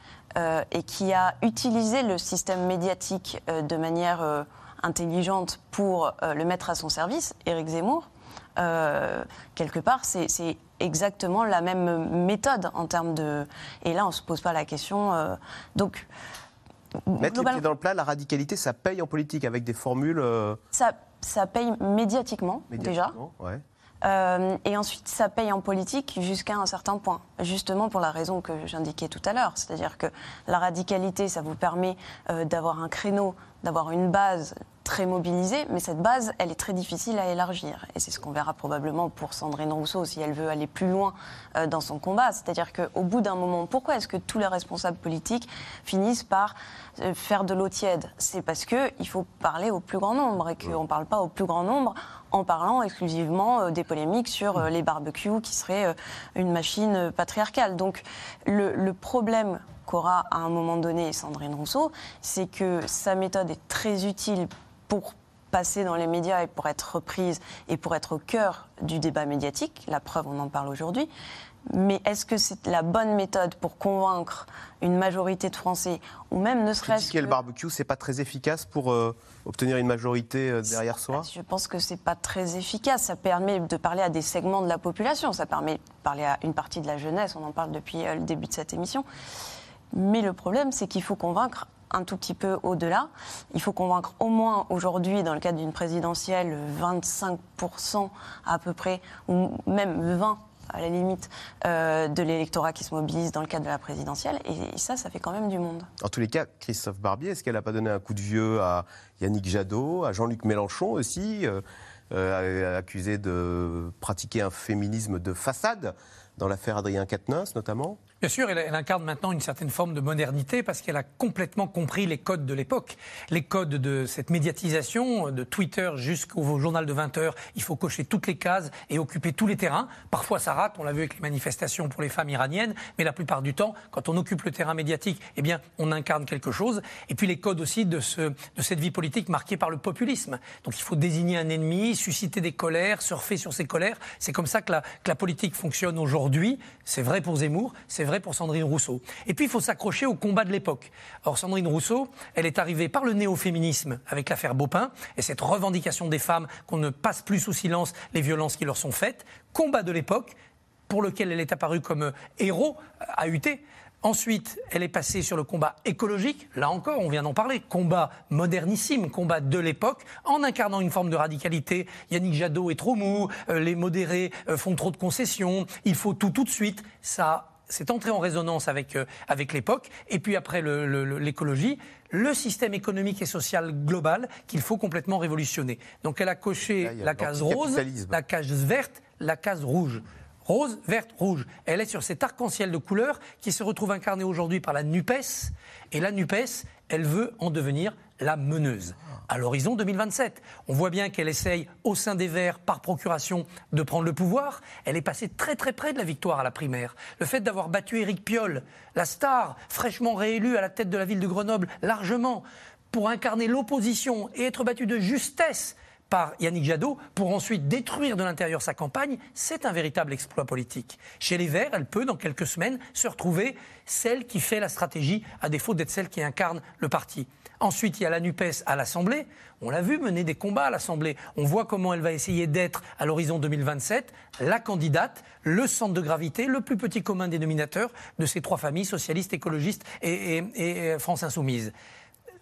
S5: et qui a utilisé le système médiatique de manière intelligente pour euh, le mettre à son service, Éric Zemmour, euh, quelque part, c'est exactement la même méthode en termes de... Et là, on ne se pose pas la question. euh, donc,
S1: Mettre les
S5: globalement,
S1: pieds dans le plat, la radicalité, ça paye en politique avec des formules.
S5: ça, ça paye médiatiquement, déjà.
S1: ouais.
S5: Euh, et ensuite, ça paye en politique jusqu'à un certain point, justement pour la raison que j'indiquais tout à l'heure. C'est-à-dire que la radicalité, ça vous permet euh, d'avoir un créneau, d'avoir une base très mobilisée, mais cette base, elle est très difficile à élargir. Et c'est ce qu'on verra probablement pour Sandrine Rousseau si elle veut aller plus loin euh, dans son combat. C'est-à-dire qu'au bout d'un moment, pourquoi est-ce que tous les responsables politiques finissent par euh, faire de l'eau tiède? C'est parce qu'il faut parler au plus grand nombre et qu'on ne parle pas au plus grand nombre en parlant exclusivement euh, des polémiques sur les barbecues qui seraient une machine patriarcale. Donc le problème qu'aura à un moment donné Sandrine Rousseau, c'est que sa méthode est très utile pour passer dans les médias et pour être reprise et pour être au cœur du débat médiatique. La preuve, on en parle aujourd'hui. Mais est-ce que c'est la bonne méthode pour convaincre une majorité de Français, ou même ne serait-ce
S1: Critiquer
S5: que...
S1: le barbecue, c'est pas très efficace pour euh, obtenir une majorité euh, derrière soi?
S5: Je pense que c'est pas très efficace. Ça permet de parler à des segments de la population. Ça permet de parler à une partie de la jeunesse. On en parle depuis euh, le début de cette émission. Mais le problème, c'est qu'il faut convaincre un tout petit peu au-delà. Il faut convaincre au moins aujourd'hui, dans le cadre d'une présidentielle, 25% à peu près, ou même 20 à la limite euh, de l'électorat qui se mobilise dans le cadre de la présidentielle. Et, ça, ça fait quand même du monde.
S1: En tous les cas, Christophe Barbier, est-ce qu'elle n'a pas donné un coup de vieux à Yannick Jadot, à Jean-Luc Mélenchon aussi, euh, accusé de pratiquer un féminisme de façade dans l'affaire Adrien Quatennens notamment?
S2: Bien sûr, elle, incarne maintenant une certaine forme de modernité parce qu'elle a complètement compris les codes de l'époque. Les codes de cette médiatisation, de Twitter jusqu'au journal de 20 heures, il faut cocher toutes les cases et occuper tous les terrains. Parfois ça rate, on l'a vu avec les manifestations pour les femmes iraniennes, mais la plupart du temps, quand on occupe le terrain médiatique, eh bien, on incarne quelque chose. Et puis les codes aussi de, ce, de cette vie politique marquée par le populisme. Donc il faut désigner un ennemi, susciter des colères, surfer sur ces colères. C'est comme ça que la, que la politique fonctionne aujourd'hui. C'est vrai pour Zemmour, vrai pour Sandrine Rousseau. Et puis, il faut s'accrocher au combat de l'époque. Or, Sandrine Rousseau, elle est arrivée par le néo-féminisme avec l'affaire Baupin et cette revendication des femmes qu'on ne passe plus sous silence les violences qui leur sont faites. Combat de l'époque pour lequel elle est apparue comme héros à UT. Ensuite, elle est passée sur le combat écologique. Là encore, on vient d'en parler. Combat modernissime, combat de l'époque, en incarnant une forme de radicalité. Yannick Jadot est trop mou, euh, les modérés euh, font trop de concessions, il faut tout tout de suite. Ça c'est entré en résonance avec, euh, avec l'époque. Et puis après l'écologie, le, système économique et social global qu'il faut complètement révolutionner. Donc elle a coché la case rose, la case verte, la case rouge. Rose, verte, rouge. Elle est sur cet arc-en-ciel de couleurs qui se retrouve incarné aujourd'hui par la NUPES. Et la NUPES, elle veut en devenir la meneuse à l'horizon 2027. On voit bien qu'elle essaye, au sein des Verts, par procuration, de prendre le pouvoir. Elle est passée très très près de la victoire à la primaire. Le fait d'avoir battu Éric Piolle, la star, fraîchement réélu à la tête de la ville de Grenoble, largement, pour incarner l'opposition et être battu de justesse par Yannick Jadot pour ensuite détruire de l'intérieur sa campagne, c'est un véritable exploit politique. Chez les Verts, elle peut, dans quelques semaines, se retrouver celle qui fait la stratégie, à défaut d'être celle qui incarne le parti. Ensuite, il y a la NUPES à l'Assemblée. On l'a vu mener des combats à l'Assemblée. On voit comment elle va essayer d'être, à l'horizon 2027, la candidate, le centre de gravité, le plus petit commun dénominateur de ces trois familles, socialistes, écologistes et, France Insoumise.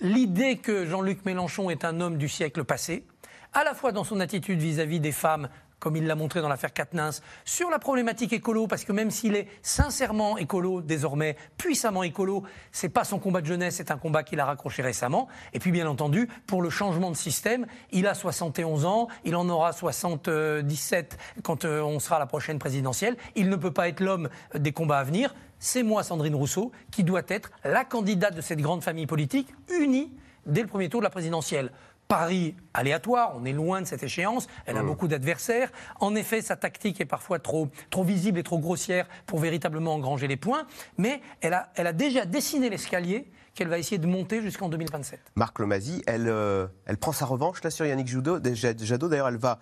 S2: L'idée que Jean-Luc Mélenchon est un homme du siècle passé, à la fois dans son attitude vis-à-vis des femmes comme il l'a montré dans l'affaire Katnins, sur la problématique écolo, parce que même s'il est sincèrement écolo désormais, puissamment écolo, c'est pas son combat de jeunesse, c'est un combat qu'il a raccroché récemment. Et puis bien entendu, pour le changement de système, il a 71 ans, il en aura 77 quand euh, on sera à la prochaine présidentielle. Il ne peut pas être l'homme des combats à venir. C'est moi, Sandrine Rousseau, qui doit être la candidate de cette grande famille politique unie dès le premier tour de la présidentielle. Paris aléatoire, on est loin de cette échéance, elle a mmh. beaucoup d'adversaires. En effet, sa tactique est parfois trop, trop visible et trop grossière pour véritablement engranger les points, mais elle a, elle a déjà dessiné l'escalier qu'elle va essayer de monter jusqu'en 2027.
S1: Marc Lomazy, elle, euh, elle prend sa revanche là sur Yannick Jadot. Jadot d'ailleurs, elle va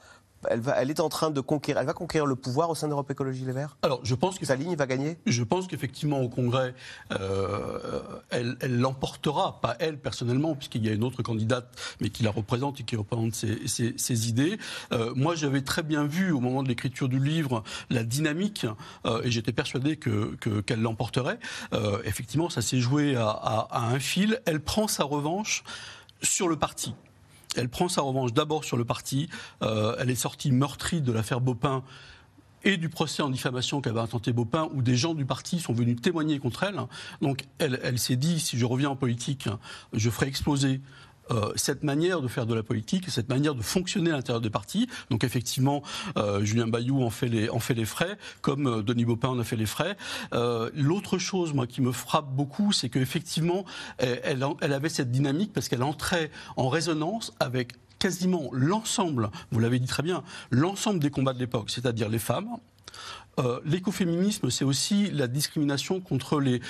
S1: elle, va, elle est en train de conquérir, elle va conquérir le pouvoir au sein d'Europe Écologie Les Verts?
S4: Alors, je pense que
S1: sa ligne va gagner?
S4: Je pense qu'effectivement au Congrès, euh, elle l'emportera, pas elle personnellement, puisqu'il y a une autre candidate, mais qui la représente et qui représente ses, idées. Euh, moi, j'avais très bien vu au moment de l'écriture du livre la dynamique, euh, et j'étais persuadé que qu'elle l'emporterait. effectivement, ça s'est joué à, à un fil. Elle prend sa revanche sur le parti elle prend sa revanche d'abord sur le parti. Euh, elle est sortie meurtrie de l'affaire Baupin et du procès en diffamation qu'avait intenté Baupin, où des gens du parti sont venus témoigner contre elle. Donc elle, elle s'est dit, si je reviens en politique, je ferai exploser euh, cette manière de faire de la politique, cette manière de fonctionner à l'intérieur des partis. Donc effectivement, euh, Julien Bayou en fait les, en fait les frais, comme euh, Denis Baupin en a fait les frais. L'autre chose, moi, qui me frappe beaucoup, c'est qu'effectivement, elle, elle avait cette dynamique parce qu'elle entrait en résonance avec quasiment l'ensemble, vous l'avez dit très bien, l'ensemble des combats de l'époque, c'est-à-dire les femmes, l'écoféminisme, c'est aussi la discrimination contre les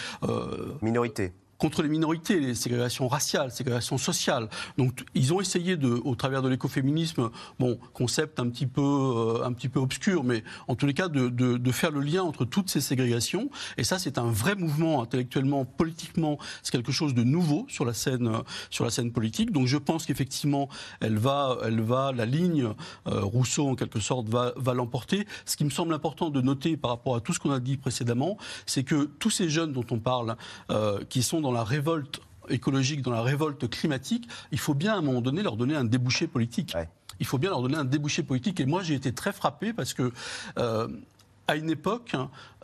S1: minorités
S4: contre les minorités, les ségrégations raciales, ségrégations sociales. Donc ils ont essayé de, au travers de l'écoféminisme, bon concept un petit peu euh, un petit peu obscur, mais en tous les cas de, de, de faire le lien entre toutes ces ségrégations. Et ça c'est un vrai mouvement intellectuellement, politiquement, c'est quelque chose de nouveau sur la scène sur la scène politique. Donc je pense qu'effectivement elle va elle va la ligne euh, Rousseau en quelque sorte va va l'emporter. Ce qui me semble important de noter par rapport à tout ce qu'on a dit précédemment, c'est que tous ces jeunes dont on parle, euh, qui sont dans la révolte écologique, dans la révolte climatique, il faut bien à un moment donné leur donner un débouché politique. Il faut bien leur donner un débouché politique. Et moi, j'ai été très frappé parce que euh, à une époque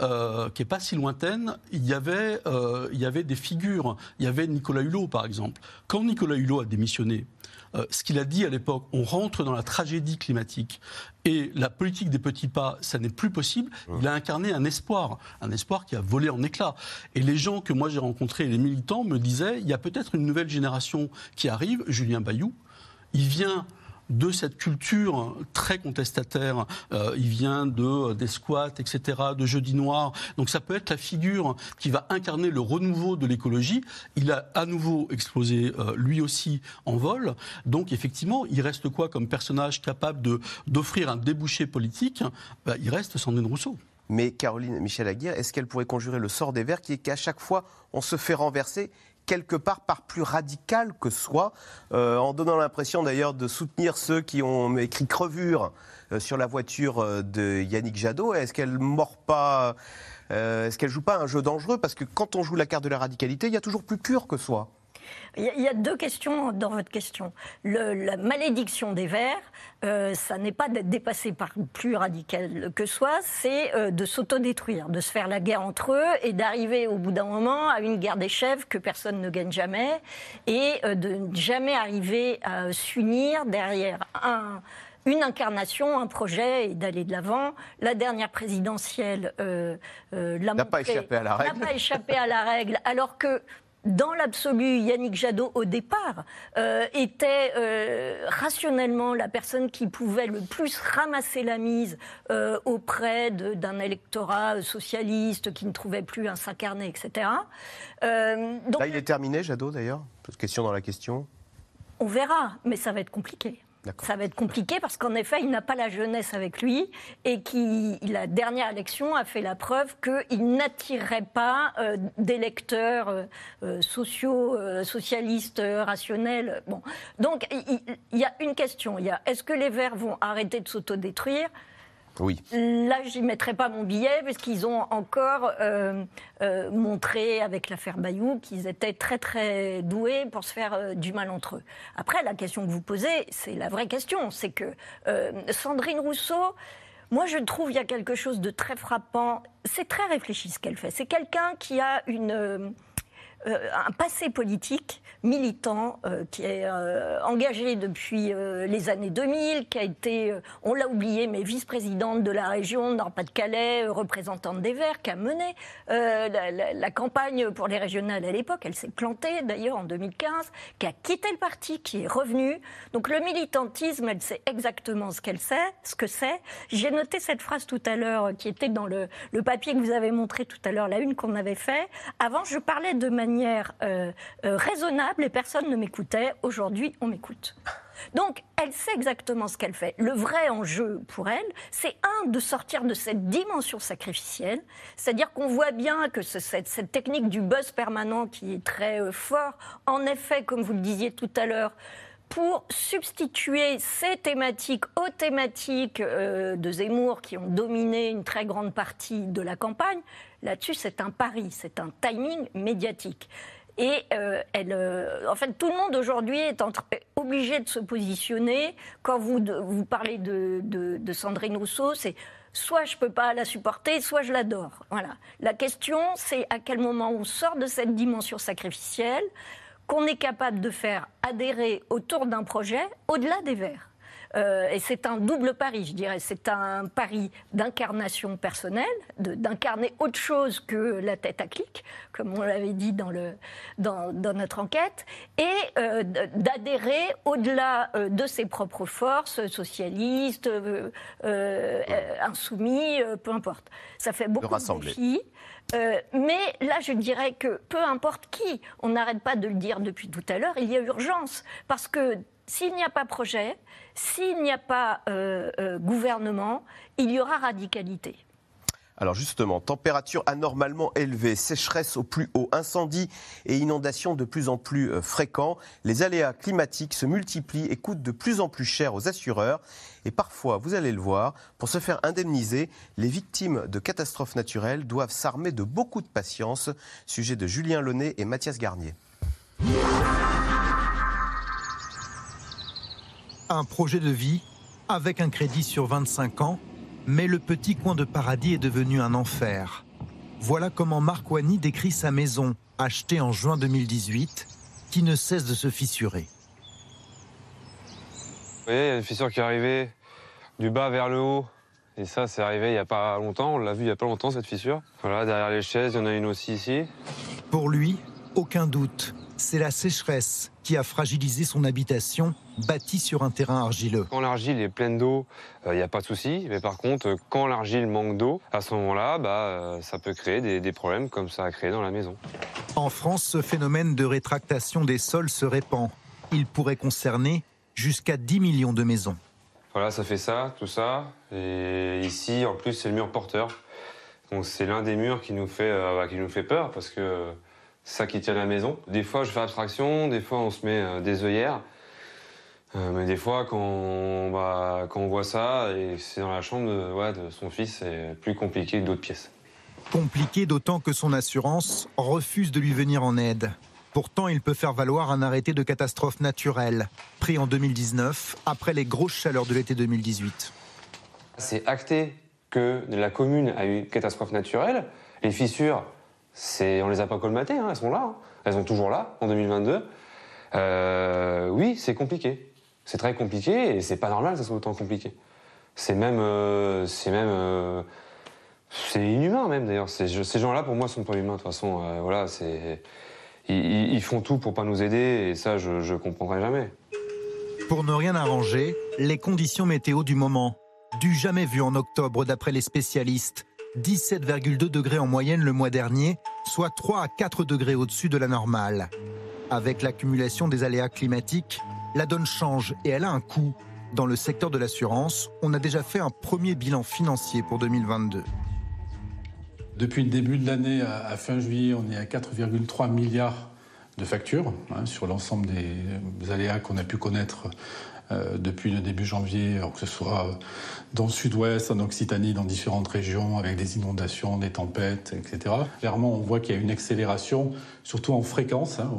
S4: euh, qui n'est pas si lointaine, il y, avait, euh, il y avait des figures. Il y avait Nicolas Hulot, par exemple. Quand Nicolas Hulot a démissionné, euh, ce qu'il a dit à l'époque, on rentre dans la tragédie climatique et la politique des petits pas, ça n'est plus possible. Il a incarné un espoir, un espoir qui a volé en éclats. Et les gens que moi j'ai rencontrés, les militants, me disaient, il y a peut-être une nouvelle génération qui arrive, Julien Bayou, il vient de cette culture très contestataire. Euh, il vient de, des squats, etc., de jeudi noir. Donc ça peut être la figure qui va incarner le renouveau de l'écologie. Il a à nouveau explosé euh, lui aussi en vol. Donc effectivement, il reste quoi comme personnage capable d'offrir un débouché politique? Bah, Il reste Sandrine Rousseau.
S1: Mais Caroline Michel Aguirre, est-ce qu'elle pourrait conjurer le sort des Verts qui est qu'à chaque fois on se fait renverser quelque part par plus radical que soi, euh, en donnant l'impression d'ailleurs de soutenir ceux qui ont écrit crevure euh, sur la voiture euh, de Yannick Jadot. Est-ce qu'elle mord pas Est-ce qu'elle joue pas un jeu dangereux? Parce que quand on joue la carte de la radicalité, il y a toujours plus pur que soi.
S3: Il y, a deux questions dans votre question. la malédiction des Verts, euh, ça n'est pas d'être dépassé par plus radical que soi, c'est euh, de s'autodétruire, de se faire la guerre entre eux et d'arriver au bout d'un moment à une guerre des chefs que personne ne gagne jamais et euh, de ne jamais arriver à s'unir derrière un, une incarnation, un projet et d'aller de l'avant. La dernière présidentielle euh,
S1: n'a pas échappé à la règle.
S3: N'a pas échappé à la règle, alors que dans l'absolu, Yannick Jadot, au départ, euh, était euh, rationnellement la personne qui pouvait le plus ramasser la mise euh, auprès d'un électorat socialiste qui ne trouvait plus à s'incarner, etc.
S1: donc, Là, il est terminé, Jadot, d'ailleurs? Question dans la question.
S3: On verra, mais ça va être compliqué. Ça va être compliqué parce qu'en effet, il n'a pas la jeunesse avec lui et qui, la dernière élection a fait la preuve qu'il n'attirerait pas euh, d'électeurs euh, euh, sociaux, socialistes, rationnels. Bon. Donc, il y, a une question. Il y a est-ce que les Verts vont arrêter de s'autodétruire?
S1: Oui.
S3: Là, j'y mettrai pas mon billet parce qu'ils ont encore euh, euh, montré avec l'affaire Bayou qu'ils étaient très très doués pour se faire euh, du mal entre eux. Après, la question que vous posez, c'est la vraie question, c'est que Sandrine Rousseau. Moi, je trouve qu'il y a quelque chose de très frappant. C'est très réfléchi ce qu'elle fait. C'est quelqu'un qui a une un passé politique militant euh, qui est euh, engagé depuis les années 2000, qui a été, on l'a oublié, mais vice-présidente de la région Nord-Pas-de-Calais, représentante des Verts, qui a mené la, campagne pour les régionales à l'époque. Elle s'est plantée d'ailleurs en 2015, qui a quitté le parti, qui est revenue. Donc le militantisme, elle sait exactement ce qu'elle sait, ce que c'est. J'ai noté cette phrase tout à l'heure qui était dans le, le papier que vous avez montré tout à l'heure, la une qu'on avait fait. Avant, je parlais de manière euh, euh, raisonnable et personne ne m'écoutait. Aujourd'hui, on m'écoute. Donc, elle sait exactement ce qu'elle fait. Le vrai enjeu pour elle, c'est un, de sortir de cette dimension sacrificielle, c'est-à-dire qu'on voit bien que cette, cette, technique du buzz permanent qui est très euh, fort, en effet, comme vous le disiez tout à l'heure, pour substituer ces thématiques aux thématiques de Zemmour qui ont dominé une très grande partie de la campagne, Là-dessus, c'est un pari, c'est un timing médiatique. Et euh, elle, euh, en fait, tout le monde aujourd'hui est obligé de se positionner. Quand vous, vous parlez de, de, Sandrine Rousseau, c'est soit je ne peux pas la supporter, soit je l'adore. Voilà. La question, c'est à quel moment on sort de cette dimension sacrificielle, qu'on est capable de faire adhérer autour d'un projet au-delà des Verts. Euh, et c'est un double pari, je dirais. C'est un pari d'incarnation personnelle, d'incarner autre chose que la tête à clic, comme on l'avait dit dans, le, dans, dans, notre enquête, et euh, d'adhérer au-delà euh, de ses propres forces, socialistes, insoumis, peu importe. Ça fait beaucoup de défis. mais là, je dirais que peu importe qui, on n'arrête pas de le dire depuis tout à l'heure, il y a urgence. Parce que s'il n'y a pas projet, s'il n'y a pas euh, euh, gouvernement, il y aura radicalité.
S1: Alors justement, température anormalement élevée, sécheresse au plus haut, incendies et inondations de plus en plus euh, fréquents, les aléas climatiques se multiplient et coûtent de plus en plus cher aux assureurs. Et parfois, vous allez le voir, pour se faire indemniser, les victimes de catastrophes naturelles doivent s'armer de beaucoup de patience. Sujet de Julien Launay et Mathias Garnier.
S24: Un projet de vie avec un crédit sur 25 ans Mais le petit coin de paradis est devenu un enfer. Voilà comment Marc Wany décrit sa maison, achetée en juin 2018, qui ne cesse de se fissurer.
S25: Vous voyez, il y a une fissure qui est arrivée du bas vers le haut. Et ça, c'est arrivé il n'y a pas longtemps. On l'a vu il n'y a pas longtemps, cette fissure. Voilà, derrière les chaises, il y en a une aussi ici.
S24: Pour lui, aucun doute, c'est la sécheresse qui a fragilisé son habitation, bâtie sur un terrain argileux.
S25: Quand l'argile est pleine d'eau, il n'y a pas de souci. Mais par contre, quand l'argile manque d'eau, à ce moment-là, bah, euh, ça peut créer des, des problèmes comme ça a créé dans la maison.
S24: En France, ce phénomène de rétractation des sols se répand. Il pourrait concerner jusqu'à 10 millions de maisons.
S25: Voilà, ça fait ça, tout ça. Et ici, en plus, c'est le mur porteur. Donc c'est l'un des murs qui nous fait, euh, bah, qui nous fait peur parce que ça qui tient la maison. Des fois, je fais abstraction, des fois, on se met euh, des œillères. Euh, mais des fois, quand on, bah, quand on voit ça, et c'est dans la chambre de, ouais, de son fils, c'est plus compliqué que d'autres pièces.
S24: Compliqué d'autant que son assurance refuse de lui venir en aide. Pourtant, il peut faire valoir un arrêté de catastrophe naturelle, pris en 2019, après les grosses chaleurs de l'été 2018.
S25: C'est acté que la commune a eu une catastrophe naturelle. Les fissures, c'est, on les a pas colmatées, hein, elles sont là. hein. Elles sont toujours là, en 2022. Euh, oui, c'est compliqué. C'est très compliqué et c'est pas normal que ça soit autant compliqué. C'est même, euh, c'est même, euh, c'est inhumain même d'ailleurs. Ces gens-là, pour moi, sont pas humains de toute façon. Voilà, c'est, ils font tout pour pas nous aider et ça, je, je comprendrai jamais.
S24: Pour ne rien arranger, les conditions météo du moment. Du jamais vu en octobre d'après les spécialistes. 17,2 degrés en moyenne le mois dernier, soit 3 à 4 degrés au-dessus de la normale. Avec l'accumulation des aléas climatiques, la donne change et elle a un coût. Dans le secteur de l'assurance, on a déjà fait un premier bilan financier pour 2022.
S4: Depuis le début de l'année, à fin juillet, on est à 4,3 milliards de factures hein, sur l'ensemble des, aléas qu'on a pu connaître depuis le début janvier, alors que ce soit euh, dans le sud-ouest, en Occitanie, dans différentes régions, avec des inondations, des tempêtes, etc. Clairement, on voit qu'il y a une accélération, surtout en fréquence. hein,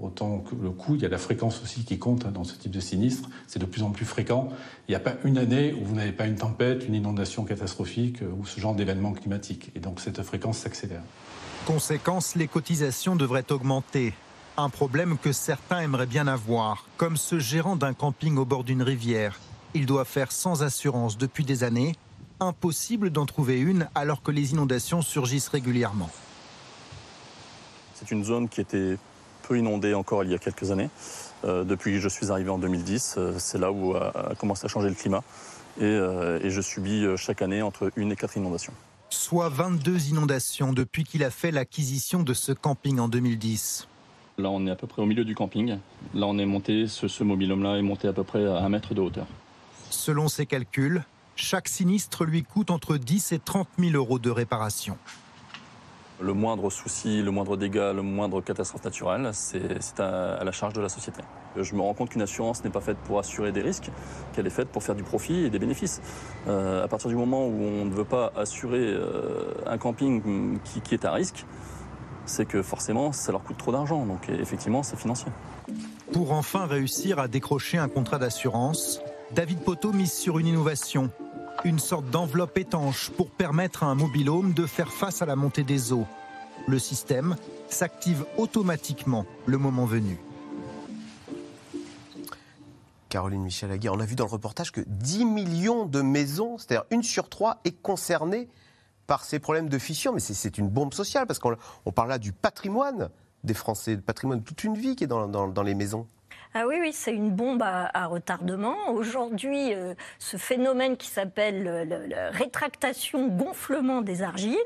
S4: autant que le coût, il y a la fréquence aussi qui compte hein, dans ce type de sinistre. C'est de plus en plus fréquent. Il n'y a pas une année où vous n'avez pas une tempête, une inondation catastrophique euh, ou ce genre d'événement climatique. Et donc cette fréquence s'accélère.
S24: Conséquence, les cotisations devraient augmenter. Un problème que certains aimeraient bien avoir, comme ce gérant d'un camping au bord d'une rivière. Il doit faire sans assurance depuis des années. Impossible d'en trouver une alors que les inondations surgissent régulièrement.
S26: C'est une zone qui était peu inondée encore il y a quelques années. Euh, depuis que je suis arrivé en 2010, euh, c'est là où a, a commencé à changer le climat. Et, euh, et je subis chaque année entre une et quatre inondations.
S24: Soit 22 inondations depuis qu'il a fait l'acquisition de ce camping en 2010.
S26: Là, on est à peu près au milieu du camping. Là, on est monté, ce, ce mobil-homme-là est monté à peu près à un mètre de hauteur.
S24: Selon ses calculs, chaque sinistre lui coûte entre 10 et 30 000 euros de réparation.
S26: Le moindre souci, le moindre dégât, le moindre catastrophe naturelle, c'est c'est à, à la charge de la société. Je me rends compte qu'une assurance n'est pas faite pour assurer des risques, qu'elle est faite pour faire du profit et des bénéfices. Euh, à partir du moment où on ne veut pas assurer euh, un camping qui, qui est à risque, c'est que forcément, ça leur coûte trop d'argent. Donc effectivement, c'est financier.
S24: Pour enfin réussir à décrocher un contrat d'assurance, David Poteau mise sur une innovation, une sorte d'enveloppe étanche pour permettre à un mobilhome de faire face à la montée des eaux. Le système s'active automatiquement le moment venu.
S1: Caroline Michel Aguirre, on a vu dans le reportage que 10 millions de maisons, c'est-à-dire une sur trois, est concernée par ces problèmes de fissures. Mais c'est- une bombe sociale, parce qu'on on parle là du patrimoine des Français, le patrimoine de toute une vie qui est dans, les maisons.
S3: Ah oui, oui, c'est une bombe à, retardement. Aujourd'hui, euh, ce phénomène qui s'appelle le- le- la rétractation, gonflement des argiles,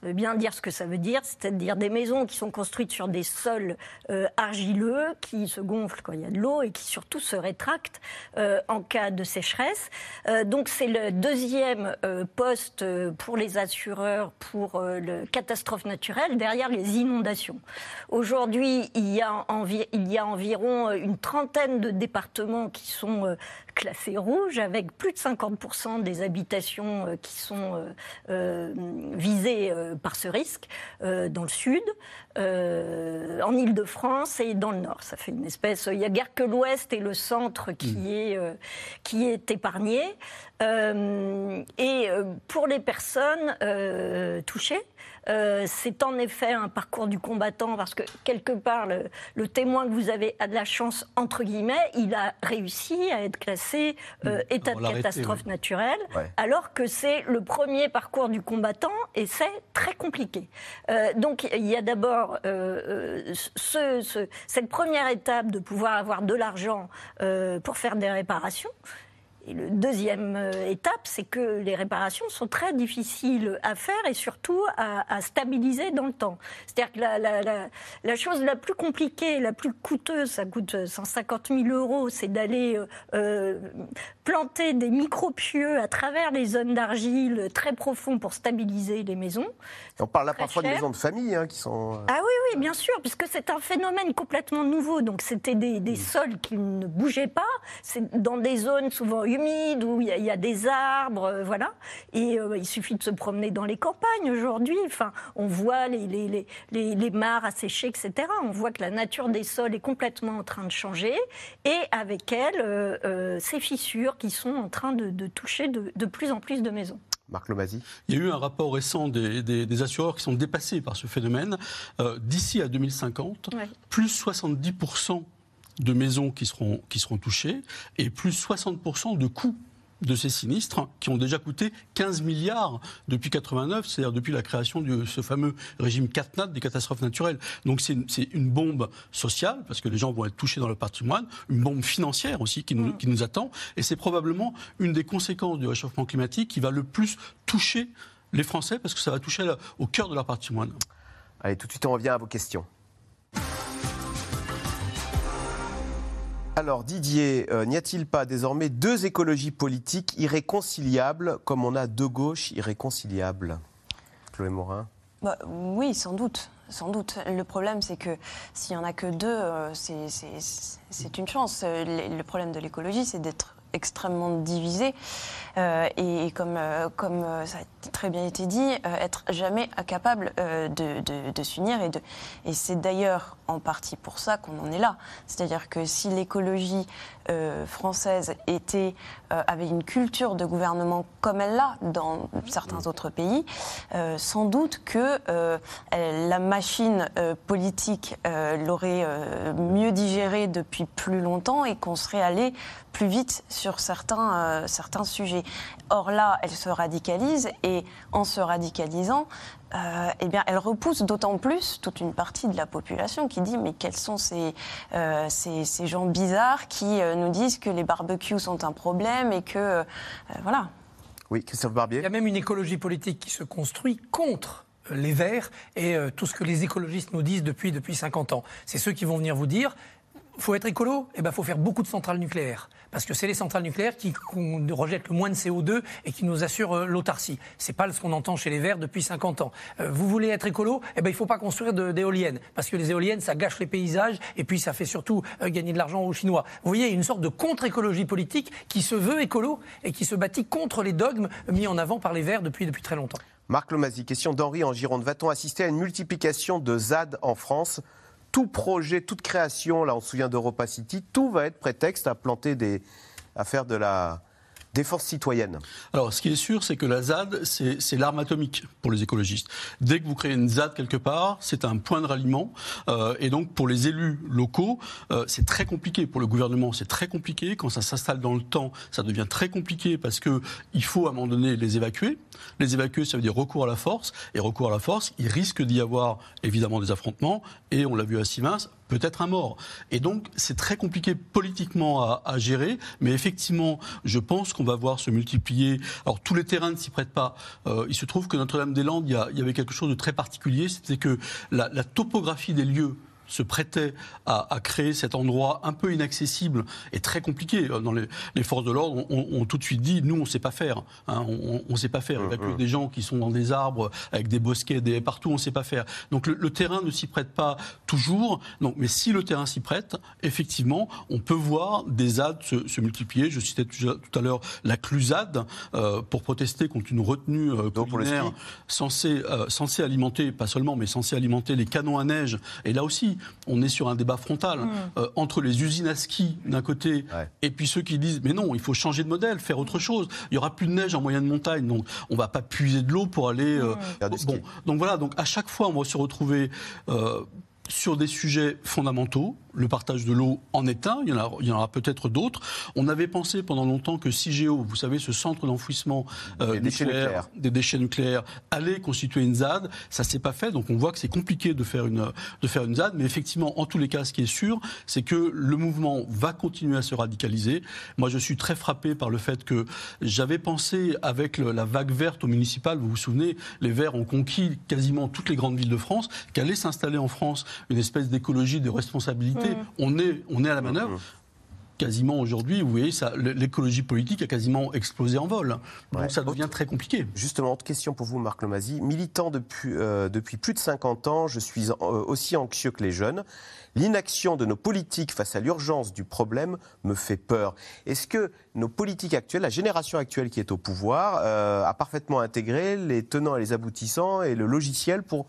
S3: ça veut bien dire ce que ça veut dire, c'est-à-dire des maisons qui sont construites sur des sols euh, argileux, qui se gonflent quand il y a de l'eau et qui surtout se rétractent euh, en cas de sécheresse. Euh, donc c'est le deuxième poste pour les assureurs pour le catastrophe naturelle derrière les inondations. Aujourd'hui, il y a, environ une trentaine de départements qui sont euh, classés rouges, avec plus de 50% des habitations euh, qui sont visées par ce risque, dans le sud, en Ile-de-France et dans le nord. Ça fait une espèce. Il n'y a guère que l'ouest et le centre qui, mmh. est, qui est épargné. et pour les personnes touchées, euh, c'est en effet un parcours du combattant parce que quelque part, le, témoin que vous avez a de la chance, entre guillemets, il a réussi à être classé euh, mmh. état de catastrophe naturelle, alors que c'est le premier parcours du combattant et c'est très compliqué. Euh, donc il y a d'abord cette première étape de pouvoir avoir de l'argent pour faire des réparations. Et le deuxième euh, étape, c'est que les réparations sont très difficiles à faire et surtout à, stabiliser dans le temps. C'est-à-dire que la, chose la plus compliquée, la plus coûteuse, ça coûte 150 000 euros, c'est d'aller euh, euh, planter des micro-pieux à travers les zones d'argile très profonds pour stabiliser les maisons.
S1: on parle là parfois de maisons de famille hein, qui sont...
S3: Ah oui, oui, bien sûr, puisque c'est un phénomène complètement nouveau. Donc c'était des, des sols qui ne bougeaient pas, c'est dans des zones souvent où il y, a des arbres, euh, voilà. Et euh, il suffit de se promener dans les campagnes aujourd'hui. Enfin, on voit les, les, les, les, mares asséchées, etc. On voit que la nature des sols est complètement en train de changer. Et avec elle, euh, ces fissures qui sont en train de, toucher de, plus en plus de maisons.
S1: Marc Lomazi.
S4: Il y a eu un rapport récent des, des, assureurs qui sont dépassés par ce phénomène. D'ici à 2050, plus 70 de maisons qui seront, qui seront touchées et plus 60% de coûts de ces sinistres qui ont déjà coûté 15 milliards depuis 89, c'est-à-dire depuis la création de ce fameux régime CatNat des catastrophes naturelles. Donc c'est une, bombe sociale parce que les gens vont être touchés dans le patrimoine, une bombe financière aussi qui nous, qui nous attend et c'est probablement une des conséquences du réchauffement climatique qui va le plus toucher les Français parce que ça va toucher au cœur de leur patrimoine.
S1: Allez, tout de suite on revient à vos questions. Alors Didier, euh, n'y a-t-il pas désormais deux écologies politiques irréconciliables comme on a deux gauches irréconciliables Chloé Morin
S5: bah, Oui, sans doute. Sans doute. Le problème, c'est que s'il n'y en a que deux, euh, c'est une chance. Le problème de l'écologie, c'est d'être extrêmement divisé euh, et, comme, comme ça très bien été dit, être jamais incapable de, de, s'unir et, de, et c'est d'ailleurs en partie pour ça qu'on en est là. C'est-à-dire que si l'écologie française était, avait une culture de gouvernement comme elle l'a dans certains autres pays, sans doute que la machine politique l'aurait mieux digérée depuis plus longtemps et qu'on serait allé plus vite sur certains, euh, certains sujets. Or là, elle se radicalise et en se radicalisant, euh, eh bien, elle repousse d'autant plus toute une partie de la population qui dit mais quels sont ces, euh, ces, ces, gens bizarres qui nous disent que les barbecues sont un problème et que voilà.
S1: Oui, Christophe Barbier.
S2: Il y a même une écologie politique qui se construit contre les Verts et tout ce que les écologistes nous disent depuis, depuis 50 ans. C'est ceux qui vont venir vous dire faut être écolo, eh ben, faut faire beaucoup de centrales nucléaires. Parce que c'est les centrales nucléaires qui rejettent le moins de CO2 et qui nous assurent euh, l'autarcie. C'est pas ce qu'on entend chez les Verts depuis 50 ans. Euh, vous voulez être écolo, eh ben, il faut pas construire d'éoliennes. Parce que les éoliennes, ça gâche les paysages et puis ça fait surtout euh, gagner de l'argent aux Chinois. Vous voyez, une sorte de contre-écologie politique qui se veut écolo et qui se bâtit contre les dogmes mis en avant par les Verts depuis, depuis très longtemps.
S1: Marc Lomazi, question d'Henri en Gironde. Va-t-on assister à une multiplication de ZAD en France? Tout projet, toute création, là on se souvient d'Europa City, tout va être prétexte à planter des, à faire de la, défense citoyenne
S4: Alors, ce qui est sûr, c'est que la ZAD, c'est l'arme atomique pour les écologistes. Dès que vous créez une ZAD quelque part, c'est un point de ralliement. Euh, et donc, pour les élus locaux, euh, c'est très compliqué. Pour le gouvernement, c'est très compliqué. Quand ça s'installe dans le temps, ça devient très compliqué parce que il faut à un moment donné les évacuer. Les évacuer, ça veut dire recours à la force. Et recours à la force, il risque d'y avoir évidemment des affrontements. Et on l'a vu à Siemens, peut-être un mort. Et donc, c'est très compliqué politiquement à, gérer, mais effectivement, je pense qu'on va voir se multiplier. Alors, tous les terrains ne s'y prêtent pas. Euh, il se trouve que Notre-Dame-des-Landes, il, y, avait quelque chose de très particulier, c'était que la, topographie des lieux se prêtait à, créer cet endroit un peu inaccessible et très compliqué. Dans les, forces de l'ordre ont, tout de suite dit nous, on ne sait pas faire. Hein, on ne sait pas faire. Évacuer des gens qui sont dans des arbres avec des bosquets, des partout, on ne sait pas faire. Donc le, terrain ne s'y prête pas toujours. Donc, mais si le terrain s'y prête, effectivement, on peut voir des ZAD se, multiplier. Je citais tout à l'heure la CLUSAD euh, pour protester contre une retenue euh, culinaire censée, euh, censée alimenter, pas seulement, mais censée alimenter les canons à neige. Et là aussi, on est sur un débat frontal mm. euh, entre les usines à ski d'un côté et puis ceux qui disent mais non, il faut changer de modèle, faire autre chose. Il y aura plus de neige en moyenne montagne, donc on va pas puiser de l'eau pour aller. Mm. bon, donc voilà, donc à chaque fois, on va se retrouver sur des sujets fondamentaux. Le partage de l'eau en est un, il y en, aura peut-être d'autres. On avait pensé pendant longtemps que CIGEO, vous savez, ce centre d'enfouissement euh, des, déchets nucléaires, allait constituer une ZAD. Ça s'est pas fait, donc on voit que c'est compliqué de faire, une, de faire une ZAD. Mais effectivement, en tous les cas, ce qui est sûr, c'est que le mouvement va continuer à se radicaliser. Moi, je suis très frappé par le fait que j'avais pensé, avec la vague verte au municipal, vous vous souvenez, les Verts ont conquis quasiment toutes les grandes villes de France, qu'allait s'installer en France une espèce d'écologie de responsabilité. On, est, on est à la manœuvre quasiment aujourd'hui, vous voyez, l'écologie politique a quasiment explosé en vol. Donc ça devient très compliqué.
S1: Justement, autre question pour vous, Marc Lomazy. Militant depuis, euh, depuis plus de 50 ans, je suis euh, aussi anxieux que les jeunes. L'inaction de nos politiques face à l'urgence du problème me fait peur. Est-ce que nos politiques actuelles, la génération actuelle qui est au pouvoir, euh, a parfaitement intégré les tenants et les aboutissants et le logiciel pour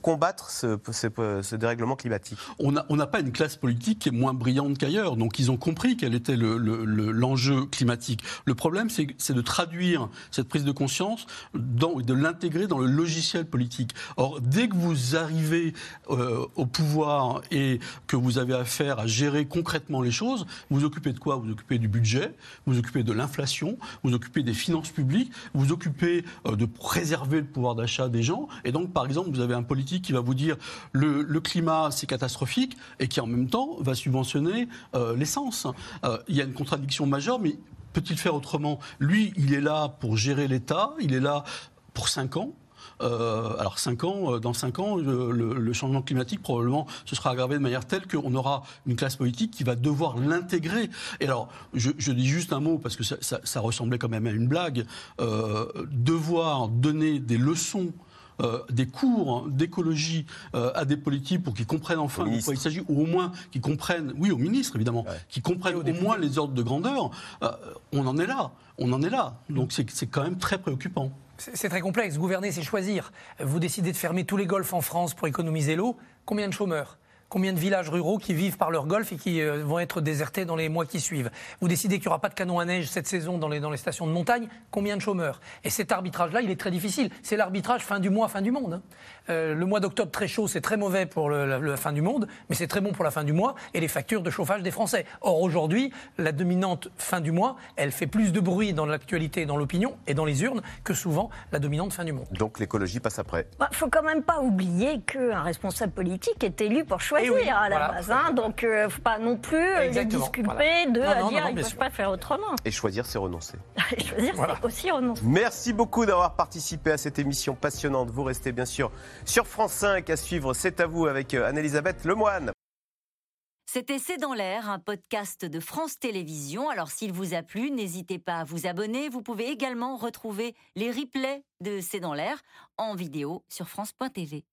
S1: combattre ce, dérèglement climatique
S4: On n'a pas une classe politique qui est moins brillante qu'ailleurs, donc ils ont compris quel était l'enjeu climatique. Le problème, c'est de traduire cette prise de conscience, dans, de l'intégrer dans le logiciel politique. Or, dès que vous arrivez euh, au pouvoir et que vous avez affaire à gérer concrètement les choses, vous occupez de quoi? Vous occupez du budget, vous occupez de l'inflation, vous occupez des finances publiques, vous occupez euh, de préserver le pouvoir d'achat des gens. Et donc, par exemple, vous avez un politique qui va vous dire le, climat, c'est catastrophique, et qui en même temps va subventionner euh, l'essence. Euh, il y a une contradiction majeure, mais peut-il faire autrement? Lui, il est là pour gérer l'État, il est là pour 5 ans. Euh, alors 5 ans, dans 5 ans, le, changement climatique probablement se sera aggravé de manière telle qu'on aura une classe politique qui va devoir l'intégrer. Et alors, je, dis juste un mot parce que ça, ressemblait quand même à une blague. Devoir donner des leçons des cours d'écologie à des politiques pour qu'ils comprennent enfin de quoi il s'agit, ou au moins qu'ils comprennent, oui, au ministre évidemment, qu'ils comprennent au moins les ordres de grandeur, on en est là, on en est là. Donc c'est quand même très préoccupant.
S2: C'est très complexe. Gouverner, c'est choisir. Vous décidez de fermer tous les golfs en France pour économiser l'eau. Combien de chômeurs? Combien de villages ruraux qui vivent par leur golf et qui euh, vont être désertés dans les mois qui suivent. Vous décidez qu'il n'y aura pas de canon à neige cette saison dans les, dans les stations de montagne, combien de chômeurs? Et cet arbitrage-là, il est très difficile. C'est l'arbitrage fin du mois, fin du monde. Euh, le mois d'octobre très chaud, c'est très mauvais pour la, fin du monde, mais c'est très bon pour la fin du mois et les factures de chauffage des Français. Or, aujourd'hui, la dominante fin du mois, elle fait plus de bruit dans l'actualité, dans l'opinion et dans les urnes que souvent la dominante fin du monde.
S1: Donc l'écologie passe après.
S3: Il bah, ne faut quand même pas oublier qu'un responsable politique est élu pour choisir oui, à la base. Hein, donc, il euh, ne faut pas non plus euh, les disculper de dire qu'ils ne peuvent pas faire autrement.
S1: Et choisir, c'est renoncer.
S3: Et choisir, c'est aussi renoncer.
S1: Merci beaucoup d'avoir participé à cette émission passionnante. Vous restez bien sûr sur France 5 à suivre. C'est à vous avec euh, Anne-Elisabeth Lemoine.
S27: C'était C'est dans l'air, un podcast de France Télévisions. Alors s'il vous a plu, n'hésitez pas à vous abonner. Vous pouvez également retrouver les replays de C'est dans l'air en vidéo sur France.tv.